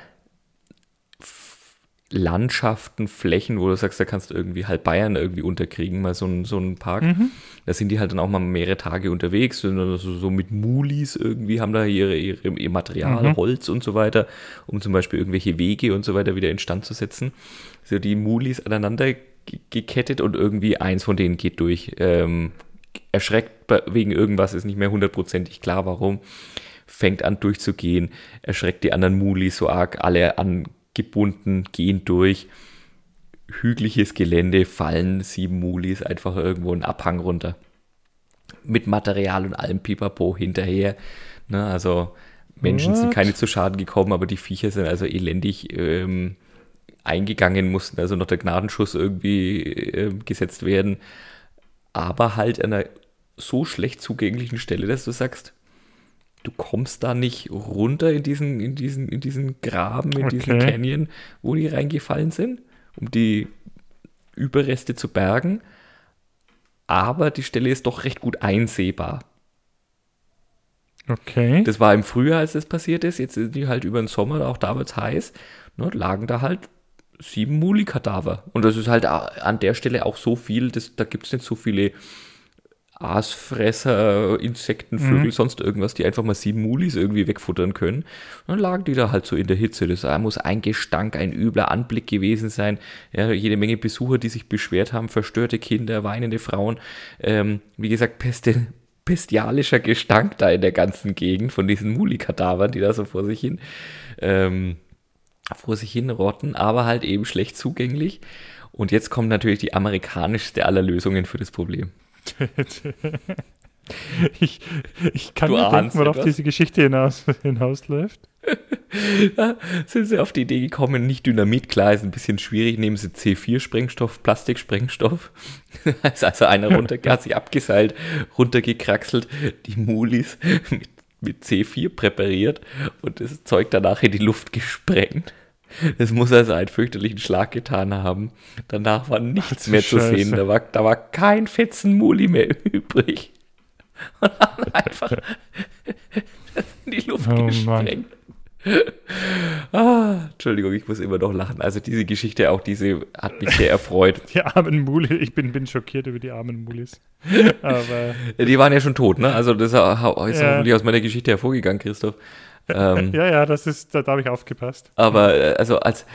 Landschaften, Flächen, wo du sagst, da kannst du irgendwie halb Bayern irgendwie unterkriegen, mal so, ein, so einen Park. Mhm. Da sind die halt dann auch mal mehrere Tage unterwegs, sind also so mit Mulis irgendwie, haben da ihre, ihre, ihr Material, mhm. Holz und so weiter, um zum Beispiel irgendwelche Wege und so weiter wieder instand zu setzen. So die Mulis aneinander gekettet und irgendwie eins von denen geht durch. Ähm, erschreckt wegen irgendwas, ist nicht mehr hundertprozentig klar, warum. Fängt an durchzugehen, erschreckt die anderen Mulis so arg alle an gebunden, gehen durch. Hügeliges Gelände, fallen sieben Mulis einfach irgendwo einen Abhang runter. Mit Material und allem Pipapo hinterher. Ne, also Menschen What? sind keine zu Schaden gekommen, aber die Viecher sind also elendig ähm, eingegangen, mussten also noch der Gnadenschuss irgendwie äh, gesetzt werden. Aber halt an einer so schlecht zugänglichen Stelle, dass du sagst, du kommst da nicht runter in diesen, in diesen, in diesen Graben, in okay. diesen Canyon, wo die reingefallen sind, um die Überreste zu bergen. Aber die Stelle ist doch recht gut einsehbar.
Okay.
Das war im Frühjahr, als das passiert ist. Jetzt sind die halt über den Sommer, auch da wird es heiß, ne, lagen da halt sieben Muli-Kadaver. Und das ist halt an der Stelle auch so viel, das, da gibt es nicht so viele Aasfresser, Insekten, Vögel, mhm. sonst irgendwas, die einfach mal sieben Mulis irgendwie wegfuttern können. dann lagen die da halt so in der Hitze. Das muss ein Gestank, ein übler Anblick gewesen sein. Ja, jede Menge Besucher, die sich beschwert haben, verstörte Kinder, weinende Frauen. Ähm, wie gesagt, peste, bestialischer Gestank da in der ganzen Gegend von diesen Muli-Kadavern, die da so vor sich hin, ähm, vor sich hin rotten, aber halt eben schlecht zugänglich. Und jetzt kommt natürlich die amerikanischste aller Lösungen für das Problem.
ich, ich kann du mir denken, worauf etwas? diese Geschichte hinaus, hinausläuft.
sind sie auf die Idee gekommen, nicht Dynamit, klar, ist ein bisschen schwierig, nehmen sie C4-Sprengstoff, Plastiksprengstoff. ist also einer runter, hat sich abgeseilt, runtergekraxelt, die Mulis mit, mit C4 präpariert und das Zeug danach in die Luft gesprengt. Es muss also einen fürchterlichen Schlag getan haben. Danach war nichts mehr zu Scheiße. sehen. Da war, da war kein Fetzen Muli mehr übrig. Und haben einfach in die Luft oh, gesprengt. ah, Entschuldigung, ich muss immer noch lachen. Also diese Geschichte, auch diese hat mich sehr erfreut.
Die armen Mulis, ich bin, bin schockiert über die armen Mulis.
Aber die waren ja schon tot, ne? Also das ist ja. natürlich aus meiner Geschichte hervorgegangen, Christoph.
Ähm, ja, ja, das ist, da, da habe ich aufgepasst.
Aber äh, also als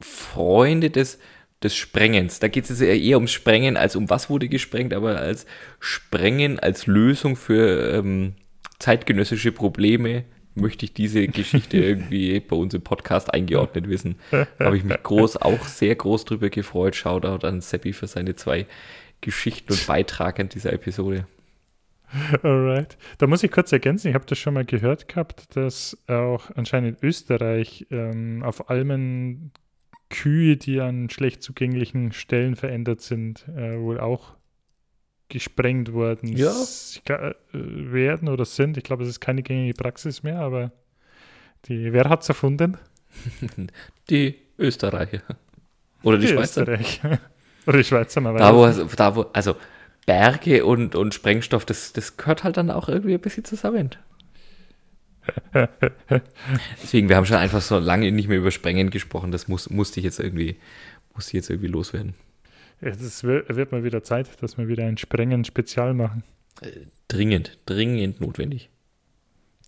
Freunde des, des Sprengens, da geht es eher ums Sprengen als um was wurde gesprengt, aber als Sprengen, als Lösung für ähm, zeitgenössische Probleme möchte ich diese Geschichte irgendwie bei uns im Podcast eingeordnet wissen. Habe ich mich groß, auch sehr groß drüber gefreut. Shoutout an Seppi für seine zwei Geschichten und Beitrag an dieser Episode.
Alright. Da muss ich kurz ergänzen, ich habe das schon mal gehört gehabt, dass auch anscheinend Österreich ähm, auf Almen Kühe, die an schlecht zugänglichen Stellen verändert sind, äh, wohl auch gesprengt worden
ja.
Äh, werden oder sind. Ich glaube, es ist keine gängige Praxis mehr, aber die, wer hat es erfunden?
Die Österreicher. Oder die, die Schweizer. Österreicher.
Oder die Schweizer,
man da, wo, da, wo, also Berge und, und Sprengstoff, das, das gehört halt dann auch irgendwie ein bisschen zusammen. Deswegen, wir haben schon einfach so lange nicht mehr über Sprengen gesprochen, das muss, musste ich jetzt irgendwie, musste ich jetzt irgendwie loswerden.
Es wird mal wieder Zeit, dass wir wieder ein Sprengen-Spezial machen.
Äh, dringend, dringend notwendig.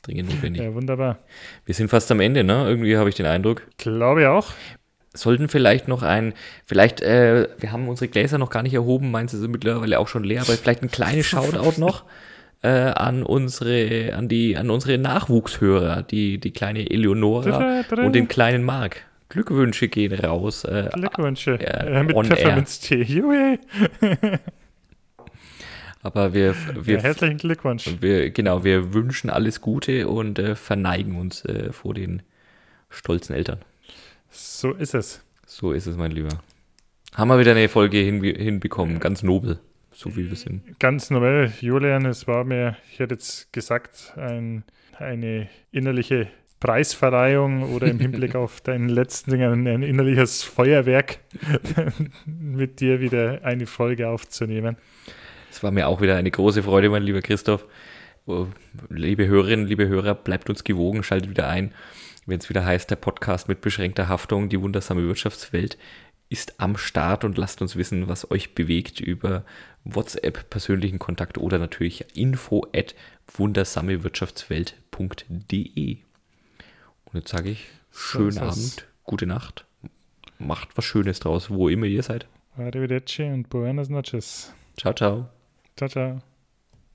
Dringend notwendig.
Ja, wunderbar.
Wir sind fast am Ende, ne? Irgendwie habe ich den Eindruck.
Glaube auch.
Sollten vielleicht noch ein, vielleicht, äh, wir haben unsere Gläser noch gar nicht erhoben, meinst du, sind mittlerweile auch schon leer, aber vielleicht ein kleines Shoutout noch äh, an unsere, an die, an unsere Nachwuchshörer, die, die kleine Eleonora und den kleinen Marc. Glückwünsche gehen raus.
Äh, Glückwünsche. Äh, mit Pfefferminztee.
Aber wir, wir
ja, herzlichen Glückwunsch.
Wir, genau, wir wünschen alles Gute und äh, verneigen uns äh, vor den stolzen Eltern.
So ist es.
So ist es, mein Lieber. Haben wir wieder eine Folge hin, hinbekommen, ganz nobel, so wie wir sind.
Ganz nobel, Julian, es war mir, ich hätte jetzt gesagt, ein, eine innerliche Preisverleihung oder im Hinblick auf deinen letzten Ding ein, ein innerliches Feuerwerk mit dir wieder eine Folge aufzunehmen.
Es war mir auch wieder eine große Freude, mein lieber Christoph. Oh, liebe Hörerinnen, liebe Hörer, bleibt uns gewogen, schaltet wieder ein, wenn es wieder heißt, der Podcast mit beschränkter Haftung, die wundersame Wirtschaftswelt ist am Start und lasst uns wissen, was euch bewegt über WhatsApp, persönlichen Kontakt oder natürlich info at wundersamewirtschaftswelt.de. Und jetzt sage ich, schönen so Abend, gute Nacht. Macht was Schönes draus, wo immer ihr seid.
Arrivederci und buenas noches.
Ciao, ciao.
Ciao, ciao.